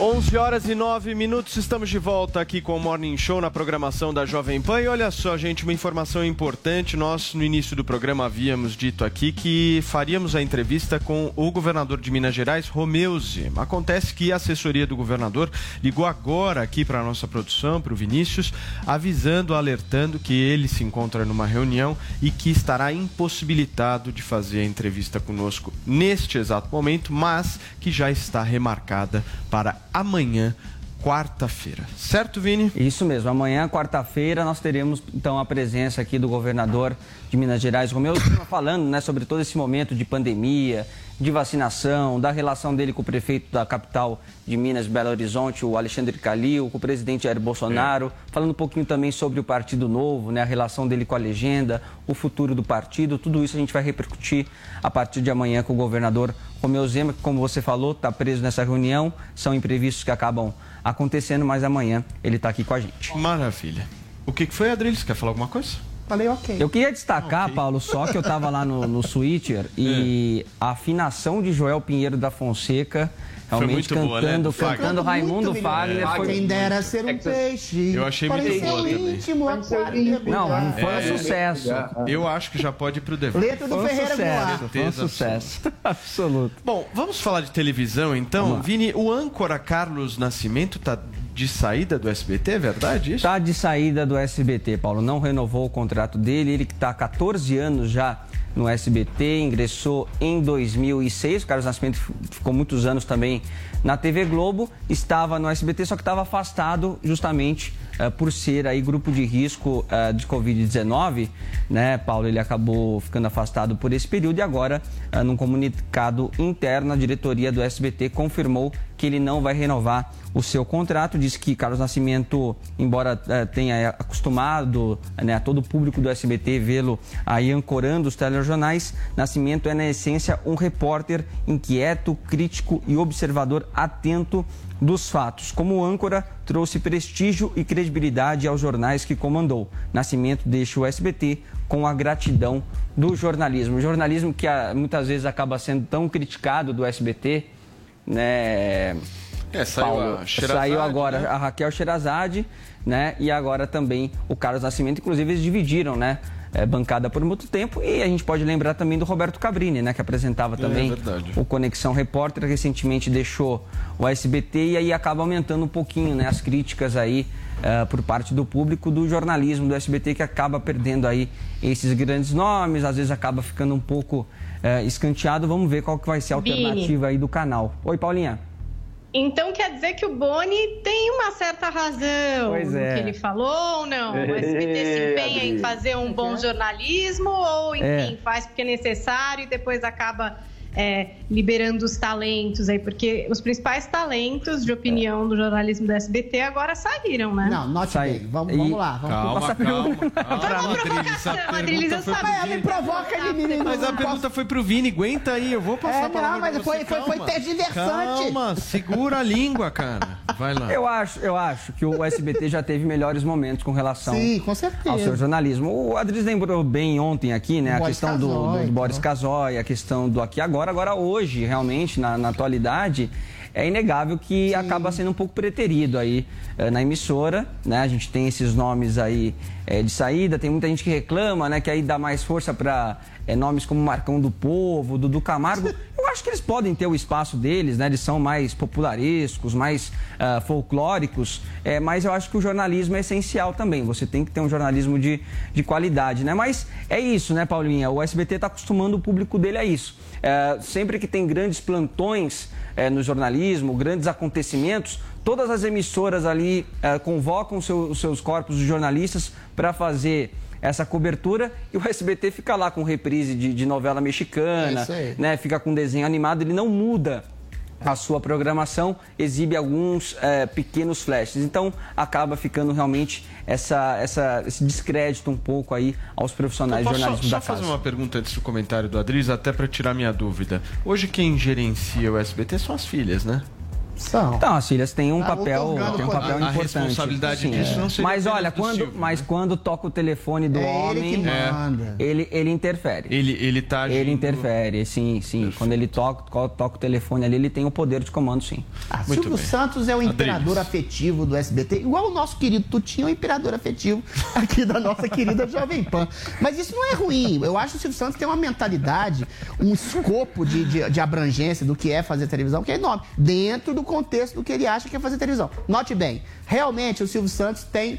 Speaker 4: 11 horas e 9 minutos, estamos de volta aqui com o Morning Show na programação da Jovem Pan. E olha só, gente, uma informação importante. Nós, no início do programa, havíamos dito aqui que faríamos a entrevista com o governador de Minas Gerais, Romeu Zema. Acontece que a assessoria do governador ligou agora aqui para a nossa produção, para o Vinícius, avisando, alertando que ele se encontra numa reunião e que estará impossibilitado de fazer a entrevista conosco neste exato momento, mas que já está remarcada para amanhã, quarta-feira. Certo, Vini?
Speaker 11: Isso mesmo. Amanhã, quarta-feira, nós teremos então a presença aqui do governador de Minas Gerais, Romeu, Zema, falando né, sobre todo esse momento de pandemia, de vacinação, da relação dele com o prefeito da capital de Minas, Belo Horizonte, o Alexandre Calil, com o presidente Jair Bolsonaro, falando um pouquinho também sobre o Partido Novo, né, a relação dele com a legenda, o futuro do partido, tudo isso a gente vai repercutir a partir de amanhã com o governador Romeu Zema, que, como você falou, está preso nessa reunião, são imprevistos que acabam acontecendo, mas amanhã ele está aqui com a gente.
Speaker 4: Maravilha. O que que foi, Adriles? Quer falar alguma coisa?
Speaker 5: Falei ok.
Speaker 11: Eu queria destacar, Paulo, só que eu estava lá no, no Switcher e a afinação de Joel Pinheiro da Fonseca, realmente
Speaker 4: muito boa, né?
Speaker 11: cantando,
Speaker 4: Fagner.
Speaker 11: cantando Raimundo Fagner. Foi...
Speaker 5: Quem dera ser um
Speaker 6: É
Speaker 5: peixe.
Speaker 4: Eu achei muito boa
Speaker 5: um
Speaker 4: também.
Speaker 5: íntimo aquário.
Speaker 11: Não, foi um
Speaker 4: É,
Speaker 11: sucesso.
Speaker 4: Eu acho que já pode ir pro dever.
Speaker 5: Letra do
Speaker 11: Foi um
Speaker 5: Ferreira
Speaker 11: sucesso,
Speaker 5: Goulart.
Speaker 11: foi um sucesso. Absoluto.
Speaker 4: Bom, vamos falar de televisão então. Vini, o âncora Carlos Nascimento tá de saída do SBT, é verdade isso?
Speaker 11: Está de saída do SBT, Paulo. Não renovou o contrato dele. Ele que está há 14 anos já no SBT, ingressou em 2006. O Carlos Nascimento ficou muitos anos também na TV Globo. Estava no SBT, só que estava afastado justamente por ser aí grupo de risco eh, de Covid-19. Né, Paulo? Ele acabou ficando afastado por esse período e agora, eh, num comunicado interno, a diretoria do SBT confirmou que ele não vai renovar o seu contrato. Diz que Carlos Nascimento, embora tenha acostumado né, a todo o público do SBT vê-lo aí ancorando os telejornais, Nascimento é, na essência, um repórter inquieto, crítico e observador atento dos fatos. Como âncora, trouxe prestígio e credibilidade aos jornais que comandou. Nascimento deixa o SBT com a gratidão do jornalismo. O jornalismo que ah, muitas vezes acaba sendo tão criticado do SBT, né?
Speaker 4: É, saiu
Speaker 11: Paulo, saiu agora
Speaker 4: né?
Speaker 11: a Raquel Sherazade, né? E agora também o Carlos Nascimento. Inclusive, eles dividiram, né? É, bancada por muito tempo. E a gente pode lembrar também do Roberto Cabrini, né? Que apresentava também
Speaker 4: verdade.
Speaker 11: o Conexão Repórter, recentemente deixou o SBT e aí acaba aumentando um pouquinho, né? As críticas aí eh, por parte do público do jornalismo do SBT que acaba perdendo aí esses grandes nomes, às vezes acaba ficando um pouco eh, escanteado. Vamos ver qual que vai ser a
Speaker 8: Vini.
Speaker 11: alternativa aí do canal. Oi, Paulinha.
Speaker 8: Então quer dizer que o Boni tem uma certa razão
Speaker 11: Pois
Speaker 8: no
Speaker 11: é.
Speaker 8: que ele falou ou não? O SBT se empenha em fazer um bom jornalismo ou, enfim,
Speaker 11: É.
Speaker 8: faz porque é necessário e depois acaba é, liberando os talentos aí? Porque os principais talentos de opinião do jornalismo do SBT agora saíram, né?
Speaker 5: Não, not bem. Vamos, vamos lá. Vamos
Speaker 4: Calma,
Speaker 5: Passa a
Speaker 4: calma,
Speaker 5: pergunta.
Speaker 4: calma, Adriles.
Speaker 8: Adriles, eu sabia.
Speaker 5: Ela me provoca de menino.
Speaker 4: Mas a pergunta foi pro Vini, aguenta aí, eu vou passar
Speaker 5: É,
Speaker 4: a palavra
Speaker 5: não, mas foi- foi- foi
Speaker 4: calma.
Speaker 5: tergiversante.
Speaker 4: Calma, segura a língua, cara. Vai lá.
Speaker 11: Eu acho, eu acho que o SBT já teve melhores momentos com relação
Speaker 5: Sim, com certeza.
Speaker 11: ao seu jornalismo. O Adris lembrou bem ontem aqui, né?
Speaker 5: O
Speaker 11: a
Speaker 5: Boris
Speaker 11: questão do,
Speaker 5: Casoy,
Speaker 11: do, do Boris
Speaker 5: tá.
Speaker 11: Casoy, a questão do aqui e agora. Agora, hoje, realmente, na, na atualidade, é inegável que acaba sendo um pouco preterido aí eh, na emissora, né? A gente tem esses nomes aí eh, de saída, tem muita gente que reclama, né? Que aí dá mais força para nomes como Marcão do Povo, Dudu Camargo. Acho que eles podem ter o espaço deles, né? Eles são mais popularescos, mais ah, folclóricos, é, mas eu acho que o jornalismo é essencial também. Você tem que ter um jornalismo de, de qualidade, né? Mas é isso, né, Paulinha? O SBT está acostumando o público dele a isso. É, sempre que tem grandes plantões é, no jornalismo, grandes acontecimentos, todas as emissoras ali é, convocam seu- os seus corpos de jornalistas para fazer essa cobertura e o SBT fica lá com reprise de, de novela mexicana,
Speaker 5: É
Speaker 11: né, fica com desenho animado, ele não muda a sua programação, exibe alguns é, pequenos flashes. Então acaba ficando realmente essa, essa, esse descrédito um pouco aí aos profissionais de
Speaker 4: Posso só,
Speaker 11: jornalismo
Speaker 4: só
Speaker 11: da
Speaker 4: fazer
Speaker 11: casa.
Speaker 4: uma pergunta antes do comentário do Adris, até para tirar minha dúvida. Hoje quem gerencia o SBT são as filhas, né?
Speaker 5: São.
Speaker 11: Então, as filhas têm um
Speaker 4: Ah,
Speaker 11: papel, têm um papel
Speaker 4: A- a
Speaker 11: importante.
Speaker 4: responsabilidade
Speaker 11: Sim,
Speaker 4: disso
Speaker 11: é.
Speaker 4: não seria
Speaker 11: Mas olha,
Speaker 4: do
Speaker 11: quando, mas quando toca o telefone do
Speaker 4: É ele
Speaker 11: homem,
Speaker 4: que manda.
Speaker 11: ele, ele interfere.
Speaker 4: Ele, ele tá
Speaker 11: Ele interfere, sim, sim. Quando ele toca, to- toca o telefone ali, ele tem o poder de comando, sim.
Speaker 5: Ah, Silvio Santos é o imperador afetivo do SBT, igual o nosso querido Tutinho é o imperador afetivo aqui da nossa querida Jovem Pan. Mas isso não é ruim. Eu acho que o Silvio Santos tem uma mentalidade, um escopo de, de, de abrangência do que é fazer televisão, que é enorme, dentro do contexto do que ele acha que é fazer televisão. Note bem, realmente o Silvio Santos tem.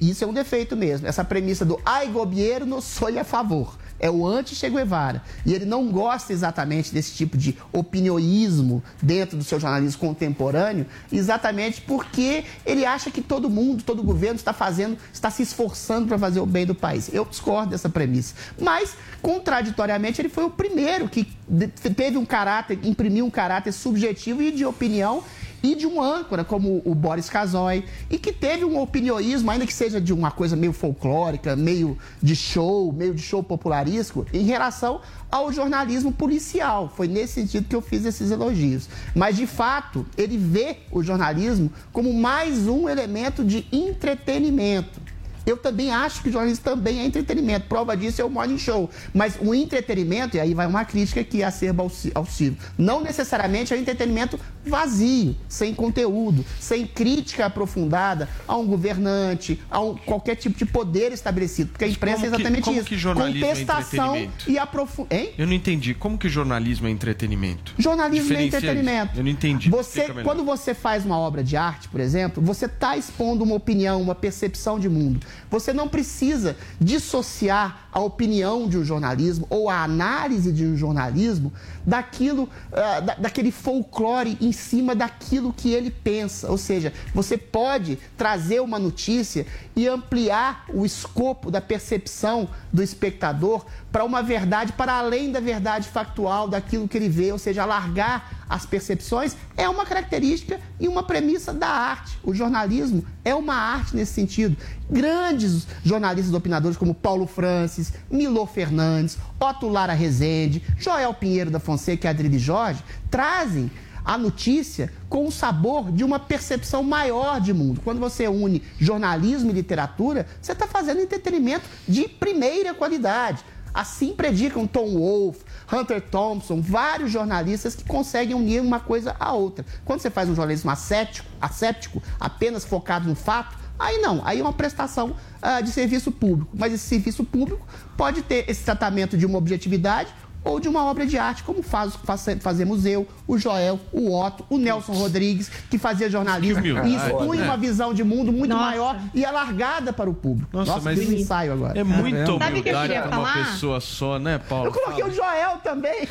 Speaker 5: Isso é um defeito mesmo. Essa premissa do ai governo, sou a favor. É o anti-Che Guevara. E ele não gosta exatamente desse tipo de opinioísmo dentro do seu jornalismo contemporâneo, exatamente porque ele acha que todo mundo, todo governo está fazendo, está se esforçando para fazer o bem do país. Eu discordo dessa premissa. Mas, contraditoriamente, ele foi o primeiro que teve um caráter, imprimiu um caráter subjetivo e de opinião e de um âncora como o Boris Casoy, e que teve um opinioísmo, ainda que seja de uma coisa meio folclórica, meio de show, meio de show popularístico, em relação ao jornalismo policial. Foi nesse sentido que eu fiz esses elogios. Mas, de fato, ele vê o jornalismo como mais um elemento de entretenimento. Eu também acho que o jornalismo também é entretenimento. Prova disso é o Morning Show. Mas o entretenimento, e aí vai uma crítica que acerba ao ao Silvio, não necessariamente é um entretenimento vazio, sem conteúdo, sem crítica aprofundada a um governante, a um, qualquer tipo de poder estabelecido. Porque a imprensa é exatamente
Speaker 4: como
Speaker 5: isso.
Speaker 4: que jornalismo é
Speaker 5: Contestação
Speaker 4: entretenimento?
Speaker 5: e aprofundamento.
Speaker 4: Eu não entendi. Como que jornalismo é entretenimento?
Speaker 5: Jornalismo é entretenimento.
Speaker 4: Eu não entendi.
Speaker 5: Você, quando você faz uma obra de arte, por exemplo, você está expondo uma opinião, uma percepção de mundo. Você não precisa dissociar a opinião de um jornalismo ou a análise de um jornalismo daquilo, da- daquele folclore em cima daquilo que ele pensa. Ou seja, você pode trazer uma notícia e ampliar o escopo da percepção do espectador para uma verdade, para além da verdade factual daquilo que ele vê, ou seja, alargar as percepções é uma característica e uma premissa da arte. O jornalismo é uma arte nesse sentido. Grandes jornalistas opinadores como Paulo Francis, Milor Fernandes, Otto Lara Rezende, Joel Pinheiro da Fonseca e Adrilho Jorge trazem a notícia com o sabor de uma percepção maior de mundo. Quando você une jornalismo e literatura, você está fazendo entretenimento de primeira qualidade. Assim predicam Tom Wolfe, Hunter Thompson, vários jornalistas que conseguem unir uma coisa à outra. Quando você faz um jornalismo ascético, asséptico, apenas focado no fato, aí não, aí é uma prestação ah, de serviço público. Mas esse serviço público pode ter esse tratamento de uma objetividade ou de uma obra de arte, como faz, faz- fazemos eu, o Joel, o Otto, o Nelson Rodrigues, que fazia jornalismo
Speaker 4: Que
Speaker 5: e
Speaker 4: humildade,
Speaker 5: expunha
Speaker 4: né?
Speaker 5: uma visão de mundo muito
Speaker 8: Nossa.
Speaker 5: maior e alargada para o público.
Speaker 4: Nossa, mas
Speaker 5: deu um ensaio agora.
Speaker 4: É muita
Speaker 8: Sabe o que eu
Speaker 4: humildade para uma
Speaker 8: falar?
Speaker 4: pessoa só, né, Paulo?
Speaker 5: Eu coloquei o Joel também.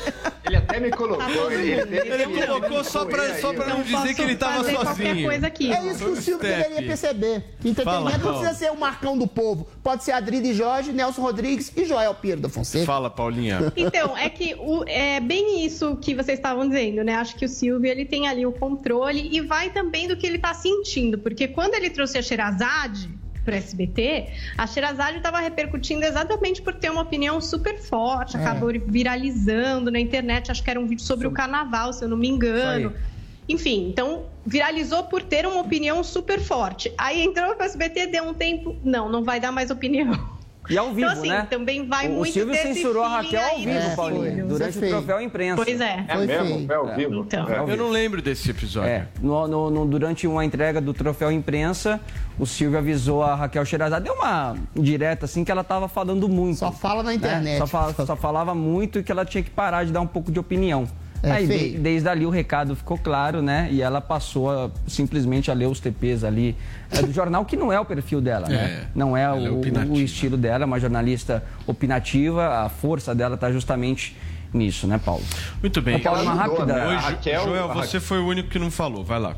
Speaker 6: Ele até me colocou.
Speaker 8: Tá
Speaker 6: ele, ele,
Speaker 4: Ele colocou só pra, só pra não
Speaker 8: Não
Speaker 4: dizer que ele tava
Speaker 8: fazer qualquer
Speaker 4: sozinho.
Speaker 8: coisa aqui.
Speaker 5: É isso que o Silvio
Speaker 4: Step.
Speaker 5: deveria perceber. Que
Speaker 4: Fala,
Speaker 5: entretenimento não
Speaker 4: Paulo.
Speaker 5: precisa ser o Marcão do Povo. Pode ser Adriano Jorge, Nelson Rodrigues e Joel Pinheiro da Fonseca.
Speaker 4: Fala, Paulinha.
Speaker 8: Então, é que o- é bem isso que vocês estavam dizendo, né? Acho que o Silvio ele tem ali o controle e vai também do que ele tá sentindo, porque quando ele trouxe a Sherazade para SBT, a Sherazade estava repercutindo exatamente por ter uma opinião super forte,
Speaker 5: É.
Speaker 8: acabou viralizando na internet, acho que era um vídeo sobre o carnaval, se eu não me engano. Enfim, então viralizou por ter uma opinião super forte. Aí entrou para o SBT, deu um tempo, não, não vai dar mais opinião.
Speaker 11: E ao vivo,
Speaker 8: então, assim,
Speaker 11: né?
Speaker 8: também vai
Speaker 11: o, o
Speaker 8: muito
Speaker 11: Silvio
Speaker 8: desse
Speaker 11: censurou a Raquel ao
Speaker 8: aí,
Speaker 11: vivo,
Speaker 8: né,
Speaker 11: Paulinho,
Speaker 8: Silvio?
Speaker 11: durante
Speaker 5: é
Speaker 11: o troféu imprensa.
Speaker 8: Pois é.
Speaker 6: É
Speaker 5: Foi
Speaker 6: mesmo? É ao vivo?
Speaker 8: Então.
Speaker 6: É.
Speaker 4: Eu não lembro desse episódio.
Speaker 11: É, no, no- no- durante uma entrega do troféu imprensa, o Silvio avisou a Raquel Sherazade, deu uma direta assim que ela tava falando muito.
Speaker 5: Só fala na
Speaker 11: né?
Speaker 5: internet.
Speaker 11: Só, fala- só falava muito e que ela tinha que parar de dar um pouco de opinião.
Speaker 5: É
Speaker 11: Aí, de- desde ali o recado ficou claro, né? E ela passou a, simplesmente a ler os TPs ali é, do jornal, que não é o perfil dela, né?
Speaker 15: É,
Speaker 11: Não é,
Speaker 15: é
Speaker 11: o, o estilo dela, é uma jornalista opinativa, a força dela está justamente nisso, né, Paulo?
Speaker 4: Muito bem.
Speaker 11: Paulo, uma rápida.
Speaker 6: né? Raquel-
Speaker 4: Joel, você foi o único que não falou. Vai lá.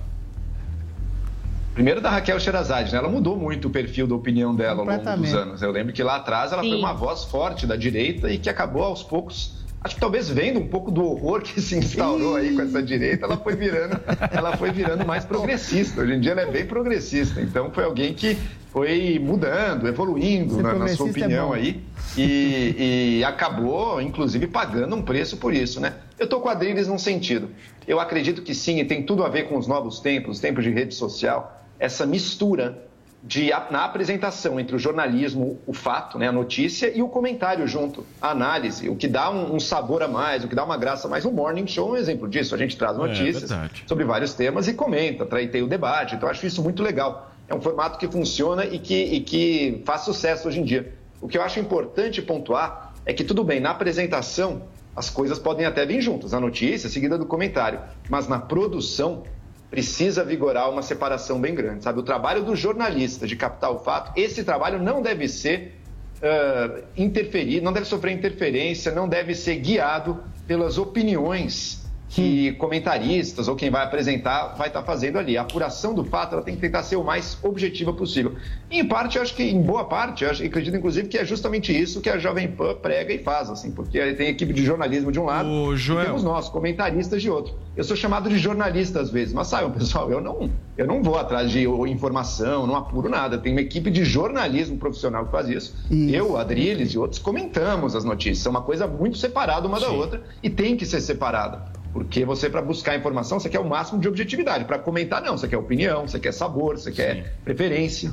Speaker 6: Primeiro da Raquel Sherazade, né? Ela mudou muito o perfil da opinião dela ao longo dos anos. Eu lembro que lá atrás ela foi
Speaker 8: Sim.
Speaker 6: uma voz forte da direita e que acabou aos poucos, acho que talvez vendo um pouco do horror que se instaurou aí com essa direita, ela foi virando, ela foi virando mais progressista. Hoje em dia ela é bem progressista. Então foi alguém que foi mudando, evoluindo na, na sua
Speaker 5: é
Speaker 6: opinião
Speaker 5: bom.
Speaker 6: aí e, e acabou, inclusive, pagando um preço por isso, né? Eu tô com a Adriles num sentido. Eu acredito que sim, e tem tudo a ver com os novos tempos, os tempos de rede social, essa mistura de, na apresentação entre o jornalismo, o fato, né, a notícia, e o comentário junto, a análise, o que dá um, um sabor a mais, o que dá uma graça a mais. O Morning Show é um exemplo disso. A gente traz notícias
Speaker 4: verdade.
Speaker 6: sobre vários temas e comenta, trai- tem o debate. Então, acho isso muito legal. É um formato que funciona e que, e que faz sucesso hoje em dia. O que eu acho importante pontuar é que, tudo bem, na apresentação, as coisas podem até vir juntas, a notícia seguida do comentário, mas na produção precisa vigorar uma separação bem grande, sabe? O trabalho do jornalista de captar o fato, esse trabalho não deve ser interferir, não deve sofrer interferência, não deve ser guiado pelas opiniões que comentaristas ou quem vai apresentar vai estar fazendo ali. A apuração do fato ela tem que tentar ser o mais objetiva possível. E, em parte, eu acho que, em boa parte, eu acho- eu acredito inclusive que é justamente isso que a Jovem Pan prega e faz, assim, porque aí tem equipe de jornalismo de um lado
Speaker 4: Ô, Joel.
Speaker 6: e temos nós, comentaristas de outro. Eu sou chamado de jornalista às vezes, mas saibam, pessoal, eu não, eu não vou atrás de informação, não apuro nada. Tem uma equipe de jornalismo profissional que faz isso. Eu, Adriles e outros comentamos as notícias. É uma coisa muito separada uma da outra e tem que ser separada. Porque você, para buscar informação, você quer o máximo de objetividade. Para comentar, não. Você quer opinião, você quer sabor, você quer preferência.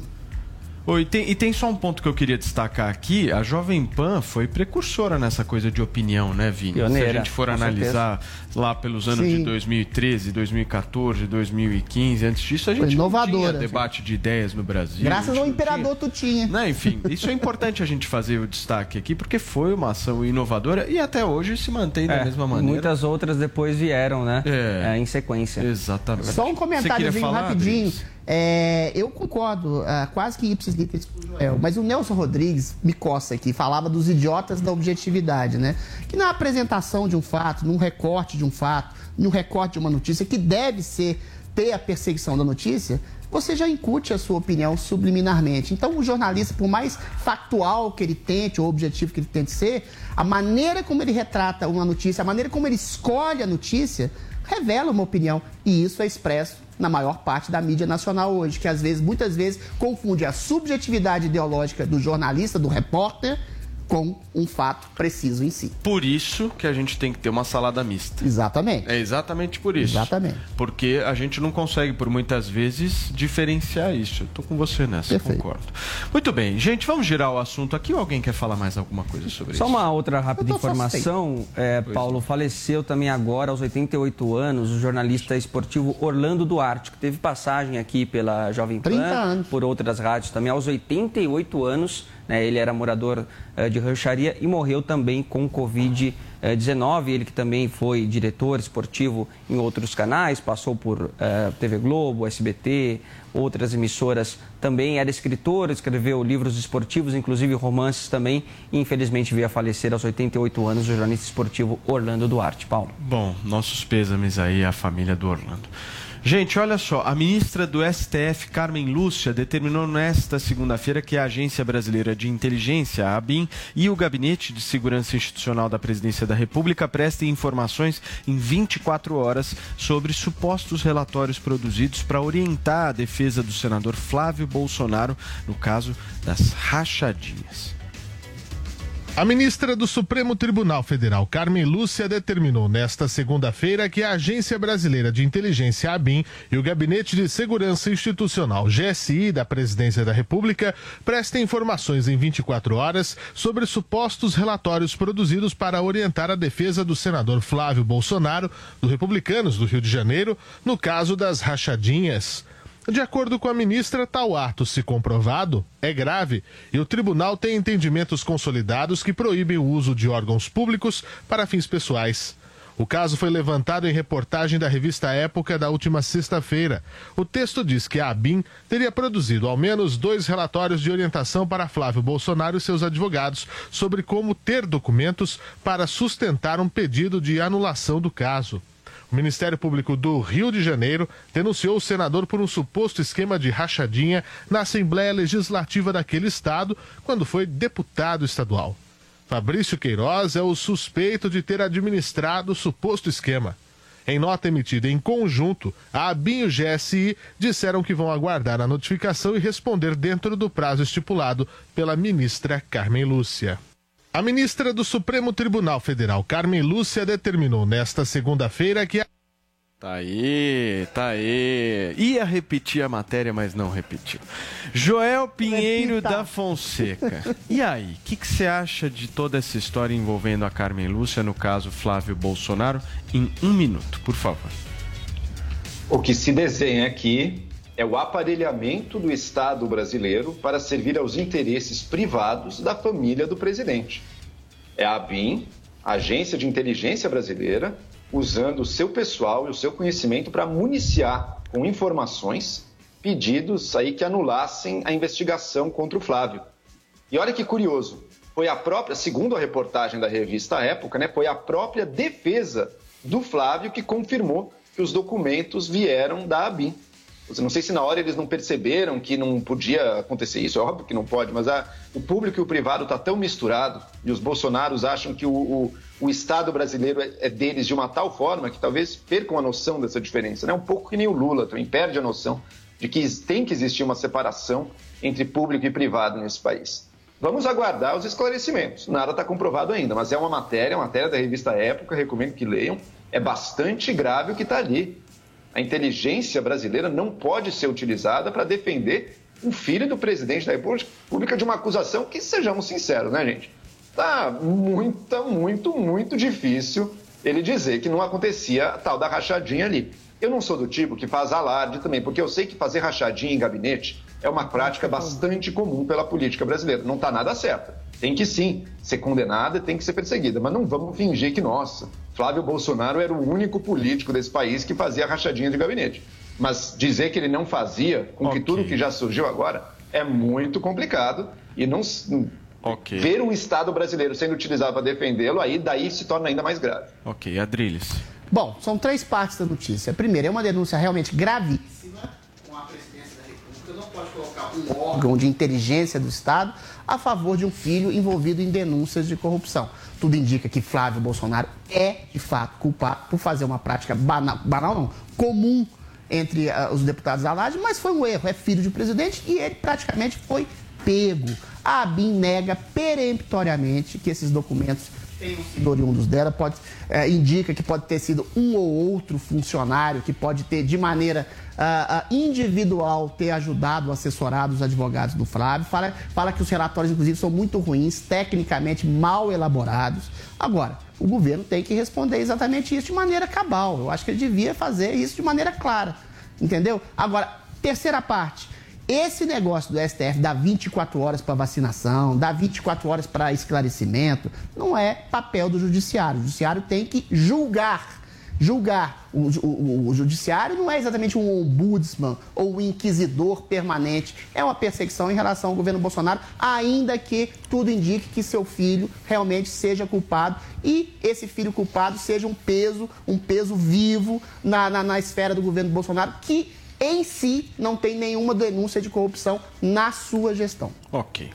Speaker 4: Ô, e, tem, e tem só um ponto que eu queria destacar aqui. A Jovem Pan foi precursora nessa coisa de opinião, né, Vini? Se
Speaker 11: Pioneira,
Speaker 4: a gente for analisar lá pelos anos
Speaker 5: Sim.
Speaker 4: de 2013, 2014, 2015, antes disso a gente
Speaker 5: inovadora,
Speaker 4: tinha debate de ideias no Brasil.
Speaker 5: Graças ao imperador Tutinha.
Speaker 4: Né, enfim, isso é importante a gente fazer o destaque aqui, porque foi uma ação inovadora e até hoje se mantém da
Speaker 11: É,
Speaker 4: mesma
Speaker 11: e
Speaker 4: maneira.
Speaker 11: Muitas outras depois vieram, né?
Speaker 4: É.
Speaker 11: É, em sequência.
Speaker 4: Exatamente.
Speaker 5: Só um comentáriozinho rapidinho. É, eu concordo, ah, quase que ipsis literis com o Joel, mas o Nelson Rodrigues me coça aqui, falava dos idiotas da objetividade, né? Que na apresentação de um fato, num recorte de um fato, num recorte de uma notícia, que deve ser ter a perseguição da notícia, você já incute a sua opinião subliminarmente. Então, o jornalista, por mais factual que ele tente, ou objetivo que ele tente ser, a maneira como ele retrata uma notícia, a maneira como ele escolhe a notícia, revela uma opinião. E isso é expresso na maior parte da mídia nacional hoje, que às vezes, muitas vezes, confunde a subjetividade ideológica do jornalista, do repórter, com um fato preciso em si.
Speaker 4: Por isso que a gente tem que ter uma salada mista.
Speaker 5: Exatamente.
Speaker 4: É exatamente por isso.
Speaker 5: Exatamente.
Speaker 4: Porque a gente não consegue, por muitas vezes, diferenciar isso. Eu tô com você nessa,
Speaker 5: Perfeito.
Speaker 4: concordo. Muito bem, gente, vamos girar o assunto aqui ou alguém quer falar mais alguma coisa sobre
Speaker 11: Só
Speaker 4: isso?
Speaker 11: uma outra rápida
Speaker 5: só
Speaker 11: informação. É, Paulo faleceu também agora, aos 88 anos, o jornalista esportivo Orlando Duarte, que teve passagem aqui pela Jovem Pan,
Speaker 5: 30 anos.
Speaker 11: por outras rádios também, aos 88 anos. Né, ele era morador eh, de rancharia e morreu também com Covid-19. Ele que também foi diretor esportivo em outros canais, passou por eh, TV Globo, SBT, outras emissoras também. Era escritor, escreveu livros esportivos, inclusive romances também. E infelizmente veio a falecer aos 88 anos o jornalista esportivo Orlando Duarte. Paulo.
Speaker 4: Bom, nossos pêsames aí à família do Orlando. Gente, olha só, a ministra do STF, Carmen Lúcia, determinou nesta segunda-feira que a Agência Brasileira de Inteligência, a ABIN, e o Gabinete de Segurança Institucional da Presidência da República prestem informações em 24 horas sobre supostos relatórios produzidos para orientar a defesa do senador Flávio Bolsonaro no caso das rachadinhas.
Speaker 15: A ministra do Supremo Tribunal Federal, Carmen Lúcia, determinou nesta segunda-feira que a Agência Brasileira de Inteligência, ABIN, e o Gabinete de Segurança Institucional, GSI, da Presidência da República, prestem informações em 24 horas sobre supostos relatórios produzidos para orientar a defesa do senador Flávio Bolsonaro, do Republicanos do Rio de Janeiro, no caso das rachadinhas. De acordo com a ministra, tal ato, se comprovado, é grave e o tribunal tem entendimentos consolidados que proíbem o uso de órgãos públicos para fins pessoais. O caso foi levantado em reportagem da revista Época da última sexta-feira. O texto diz que a ABIN teria produzido ao menos dois relatórios de orientação para Flávio Bolsonaro e seus advogados sobre como ter documentos para sustentar um pedido de anulação do caso. O Ministério Público do Rio de Janeiro denunciou o senador por um suposto esquema de rachadinha na Assembleia Legislativa daquele estado quando foi deputado estadual. Fabrício Queiroz é o suspeito de ter administrado o suposto esquema. Em nota emitida em conjunto, a ABIN e o GSI disseram que vão aguardar a notificação e responder dentro do prazo estipulado pela ministra Carmen Lúcia. A ministra do Supremo Tribunal Federal, Carmen Lúcia, determinou nesta segunda-feira que a
Speaker 4: Tá aí, tá aí. Ia repetir a matéria, mas não repetiu. Joel Pinheiro
Speaker 5: Repita.
Speaker 4: da Fonseca. E aí, o que que você acha de toda essa história envolvendo a Carmen Lúcia, no caso Flávio Bolsonaro? Em um minuto, por favor.
Speaker 6: O que se desenha aqui é o aparelhamento do Estado brasileiro para servir aos interesses privados da família do presidente. É a ABIN, Agência de Inteligência Brasileira, usando o seu pessoal e o seu conhecimento para municiar com informações pedidos aí que anulassem a investigação contra o Flávio. E olha que curioso, foi a própria, segundo a reportagem da revista Época, né, foi a própria defesa do Flávio que confirmou que os documentos vieram da ABIN. Não sei se na hora eles não perceberam que não podia acontecer isso, é óbvio que não pode, mas a- o público e o privado está tão misturado e os bolsonaros acham que o, o- o Estado brasileiro é, é deles de uma tal forma que talvez percam a noção dessa diferença. Né? Um pouco que nem o Lula também perde a noção de que tem que existir uma separação entre público e privado nesse país. Vamos aguardar os esclarecimentos. Nada está comprovado ainda, mas é uma matéria, uma matéria da revista Época, recomendo que leiam. É bastante grave o que está ali. A inteligência brasileira não pode ser utilizada para defender o filho do presidente da República de uma acusação que, sejamos sinceros, né, gente? Tá muito, muito, muito difícil ele dizer que não acontecia a tal da rachadinha ali. Eu não sou do tipo que faz alarde também, porque eu sei que fazer rachadinha em gabinete é uma prática bastante comum pela política brasileira. Não está nada certo. Tem que sim ser condenada e tem que ser perseguida, mas não vamos fingir que, nossa, Flávio Bolsonaro era o único político desse país que fazia rachadinha de gabinete. Mas dizer que ele não fazia, com que tudo que já surgiu agora, é muito complicado e não s- ver um Estado brasileiro sendo utilizado para defendê-lo, aí daí se torna ainda mais grave.
Speaker 4: Ok, Adrilles.
Speaker 5: Bom, são três partes da notícia. A primeira é uma denúncia realmente gravíssima com a presidência da República. Não pode colocar um órgão de inteligência do Estado a favor de um filho envolvido em denúncias de corrupção. Tudo indica que Flávio Bolsonaro é, de fato, culpado por fazer uma prática banal, banal não, comum entre ah, os deputados da Laje, mas foi um erro. É filho de presidente e ele praticamente foi pego. A ABIN nega peremptoriamente que esses documentos tenham sido oriundos dela, pode, eh, indica que pode ter sido um ou outro funcionário que pode ter, de maneira ah, ah, individual, ter ajudado, assessorado os advogados do Flávio. Fala, fala que os relatórios, inclusive, são muito ruins, tecnicamente mal elaborados. Agora, o governo tem que responder exatamente isso de maneira cabal. Eu acho que ele devia fazer isso de maneira clara. Entendeu? Agora, terceira parte. Esse negócio do STF dar 24 horas para vacinação, dar 24 horas para esclarecimento, não é papel do judiciário. O judiciário tem que julgar. Julgar. O, o- o judiciário não é exatamente um ombudsman ou um inquisidor permanente. É uma perseguição em relação ao governo Bolsonaro, ainda que tudo indique que seu filho realmente seja culpado e esse filho culpado seja um peso, um peso vivo na, na, na esfera do governo Bolsonaro, que em si não tem nenhuma denúncia de corrupção na sua gestão.
Speaker 4: Ok.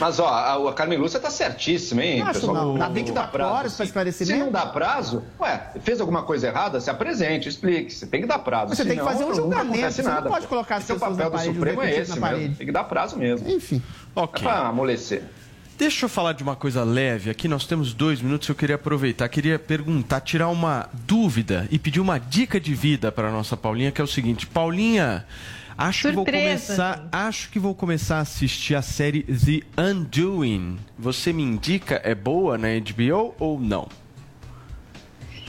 Speaker 6: Mas, ó, a, a Carmen Lúcia tá certíssima, hein,
Speaker 5: Não acho
Speaker 6: pessoal?
Speaker 5: não. Dá- tem que dar
Speaker 6: prazo,
Speaker 5: horas pra
Speaker 6: sim.
Speaker 5: esclarecimento.
Speaker 6: Se não dá prazo, ué, fez alguma coisa errada, se apresente, explique. Você tem que dar prazo.
Speaker 5: Você tem que fazer um julgamento, você não
Speaker 6: nada.
Speaker 5: pode colocar as
Speaker 6: Esse é o
Speaker 5: pessoas
Speaker 6: papel
Speaker 5: parede,
Speaker 6: do Supremo é esse
Speaker 5: na
Speaker 6: mesmo.
Speaker 5: parede.
Speaker 6: Tem que dar prazo mesmo.
Speaker 5: Enfim.
Speaker 4: Ok.
Speaker 6: É pra amolecer.
Speaker 4: Deixa eu falar de uma coisa leve aqui. Nós temos dois minutos. Eu queria aproveitar, queria perguntar, tirar uma dúvida e pedir uma dica de vida para nossa Paulinha, que é o seguinte: Paulinha, acho que vou
Speaker 8: Surpresa,
Speaker 4: começar, acho que vou começar a assistir a série The Undoing. Você me indica é boa na HBO ou não?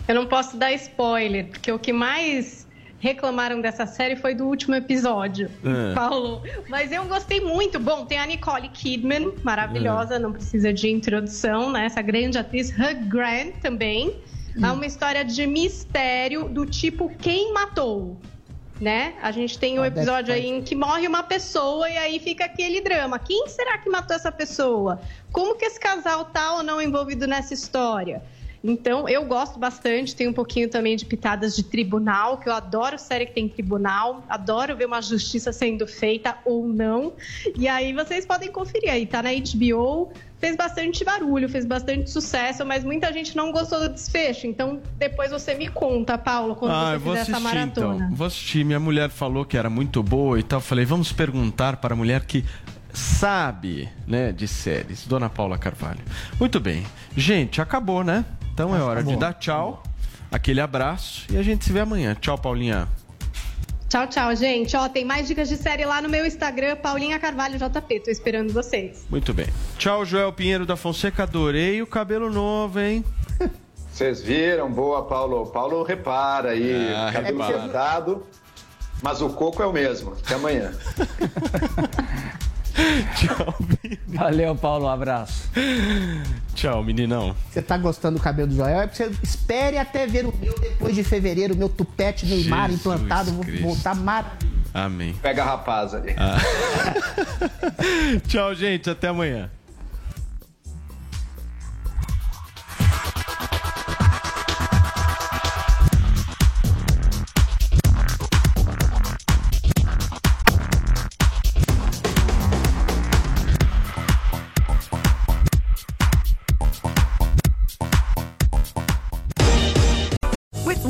Speaker 8: Eu não posso dar spoiler, porque o que mais reclamaram dessa série foi do último episódio,
Speaker 4: É.
Speaker 8: Paulo. Mas eu gostei muito. Bom, tem a Nicole Kidman,
Speaker 4: É.
Speaker 8: maravilhosa, não precisa de introdução, né? Essa grande atriz. Hugh Grant também. É uma história de mistério do tipo quem matou. Né? A gente tem um
Speaker 5: Ah,
Speaker 8: episódio aí em que morre uma pessoa e aí fica aquele drama. Quem será que matou essa pessoa? Como que esse casal tá ou não envolvido nessa história? Então, eu gosto bastante, tem um pouquinho também de pitadas de tribunal, que eu adoro série que tem tribunal, adoro ver uma justiça sendo feita ou não. E aí vocês podem conferir aí, tá na HBO, fez bastante barulho, fez bastante sucesso, mas muita gente não gostou do desfecho. Então, depois você me conta, Paulo, quando
Speaker 4: Ah,
Speaker 8: você fizer essa
Speaker 4: assistir
Speaker 8: maratona.
Speaker 4: então. Vou assistir. Minha mulher falou que era muito boa e tal. Falei, vamos perguntar para a mulher que sabe, né, de séries. Dona Paula Carvalho. Muito bem. Gente, acabou, né? Então é hora de
Speaker 5: Acabou.
Speaker 4: dar tchau. Aquele abraço e a gente se vê amanhã. Tchau, Paulinha.
Speaker 8: Tchau, tchau, gente. Ó, tem mais dicas de série lá no meu Instagram, Paulinha Carvalho JP. Tô esperando vocês.
Speaker 4: Muito bem. Tchau, Joel Pinheiro da Fonseca. Adorei o cabelo novo, hein?
Speaker 6: Vocês viram? Boa, Paulo. Paulo repara aí.
Speaker 4: Ah,
Speaker 6: cabelo
Speaker 4: repara.
Speaker 6: cortado, mas o coco é o mesmo. Até amanhã.
Speaker 11: Valeu, Paulo. Um abraço.
Speaker 4: Tchau, meninão.
Speaker 5: Você tá gostando do cabelo do Joel? É porque você espere até ver o meu depois de fevereiro, o meu tupete Neymar
Speaker 4: Jesus
Speaker 5: implantado. Vou
Speaker 4: Cristo.
Speaker 5: voltar maravilhoso.
Speaker 4: Amém.
Speaker 6: Pega a rapaz ali.
Speaker 4: Ah. Tchau, gente. Até amanhã.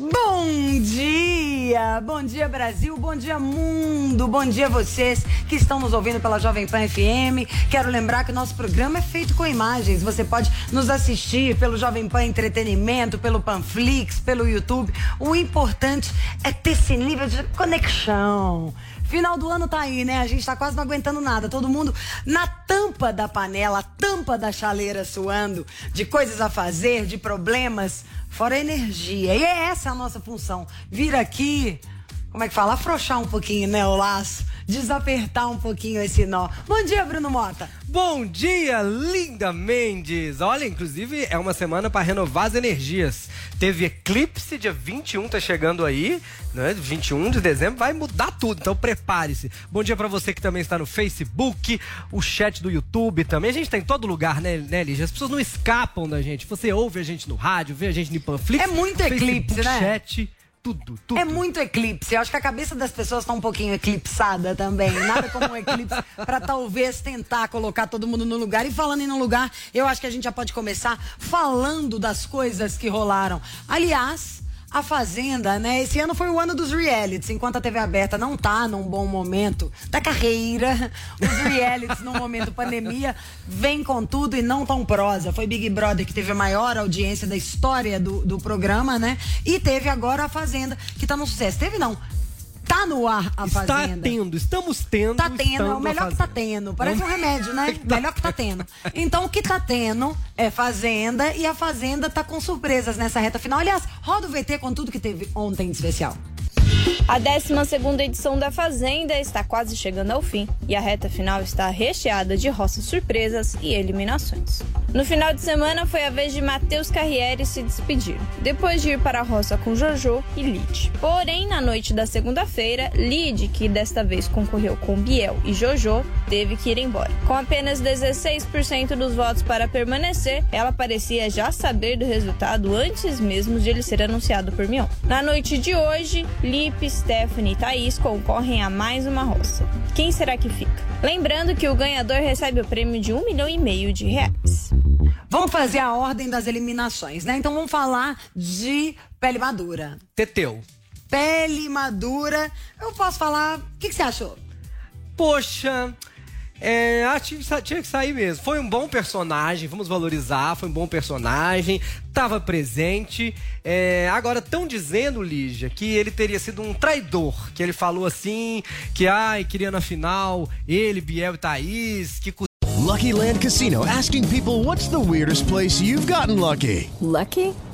Speaker 16: Bom dia! Bom dia, Brasil! Bom dia, mundo! Bom dia, vocês que estão nos ouvindo pela Jovem Pan FM. Quero lembrar que o nosso programa é feito com imagens. Você pode nos assistir pelo Jovem Pan Entretenimento, pelo Panflix, pelo YouTube. O importante é ter esse nível de conexão. Final do ano tá aí, né? A gente tá quase não aguentando nada. Todo mundo na tampa da panela, tampa da chaleira suando, de coisas a fazer, de problemas, fora energia. E é essa a nossa função. Vir aqui, como é que fala? Afrouxar um pouquinho, né, o laço. Desapertar um pouquinho esse nó. Bom dia, Bruno Mota.
Speaker 17: Bom dia, linda Mendes! Olha, inclusive é uma semana para renovar as energias. Teve eclipse dia 21, tá chegando aí, né? 21 de dezembro vai mudar tudo, então prepare-se. Bom dia para você que também está no Facebook, o chat do YouTube também. A gente tá em todo lugar, né, né Lígia? As pessoas não escapam da gente. Você ouve a gente no rádio, vê a gente no Panflix.
Speaker 16: É muito
Speaker 17: Facebook,
Speaker 16: eclipse, né?
Speaker 17: chat, tudo, tudo.
Speaker 16: É muito eclipse. Eu acho que a cabeça das pessoas tá um pouquinho eclipsada também. Nada como um eclipse para talvez tentar colocar todo mundo no lugar. E falando em no lugar, eu acho que a gente já pode começar falando das coisas que rolaram. Aliás, a Fazenda, né? Esse ano foi o ano dos realities. Enquanto a TV aberta não tá num bom momento da carreira, os realities no momento pandemia vem com tudo e não tão prosa. Foi Big Brother que teve a maior audiência da história do, do programa, né? E teve agora a Fazenda, que tá no sucesso. Teve não. Tá no ar a
Speaker 17: Está
Speaker 16: Fazenda.
Speaker 17: tendo, estamos tendo.
Speaker 16: Tá tendo, é o melhor que tá tendo. Parece um remédio, né? Melhor que tá tendo. Então, o que tá tendo é Fazenda e a Fazenda tá com surpresas nessa reta final. Aliás, roda o VT com tudo que teve ontem de especial.
Speaker 18: A 12 edição da Fazenda está quase chegando ao fim e a reta final está recheada de roças surpresas e eliminações. No final de semana foi a vez de Matheus Carriere se despedir, depois de ir para a roça com Jojo e Lid. Porém, na noite da segunda-feira, Lid, que desta vez concorreu com Biel e Jojo, teve que ir embora. Com apenas 16% dos votos para permanecer, ela parecia já saber do resultado antes mesmo de ele ser anunciado por Mion. Na noite de hoje, Lipe, Stephanie e Thaís concorrem a mais uma roça. Quem será que fica? Lembrando que o ganhador recebe o prêmio de um milhão e meio de reais.
Speaker 16: Vamos fazer a ordem das eliminações, né? Então vamos falar de pele madura.
Speaker 17: Teteu.
Speaker 16: Pele madura. Eu posso falar. O que, que você achou?
Speaker 17: Poxa, É, ah, tinha, que tinha que sair mesmo. Foi um bom personagem, vamos valorizar. Foi um bom personagem, tava presente. É, agora, estão dizendo, Lígia, que ele teria sido um traidor. Que ele falou assim: que ai, queria na final, ele, Biel e Thaís, que
Speaker 19: Lucky Land Casino asking people what's the weirdest place you've gotten lucky?
Speaker 20: Lucky?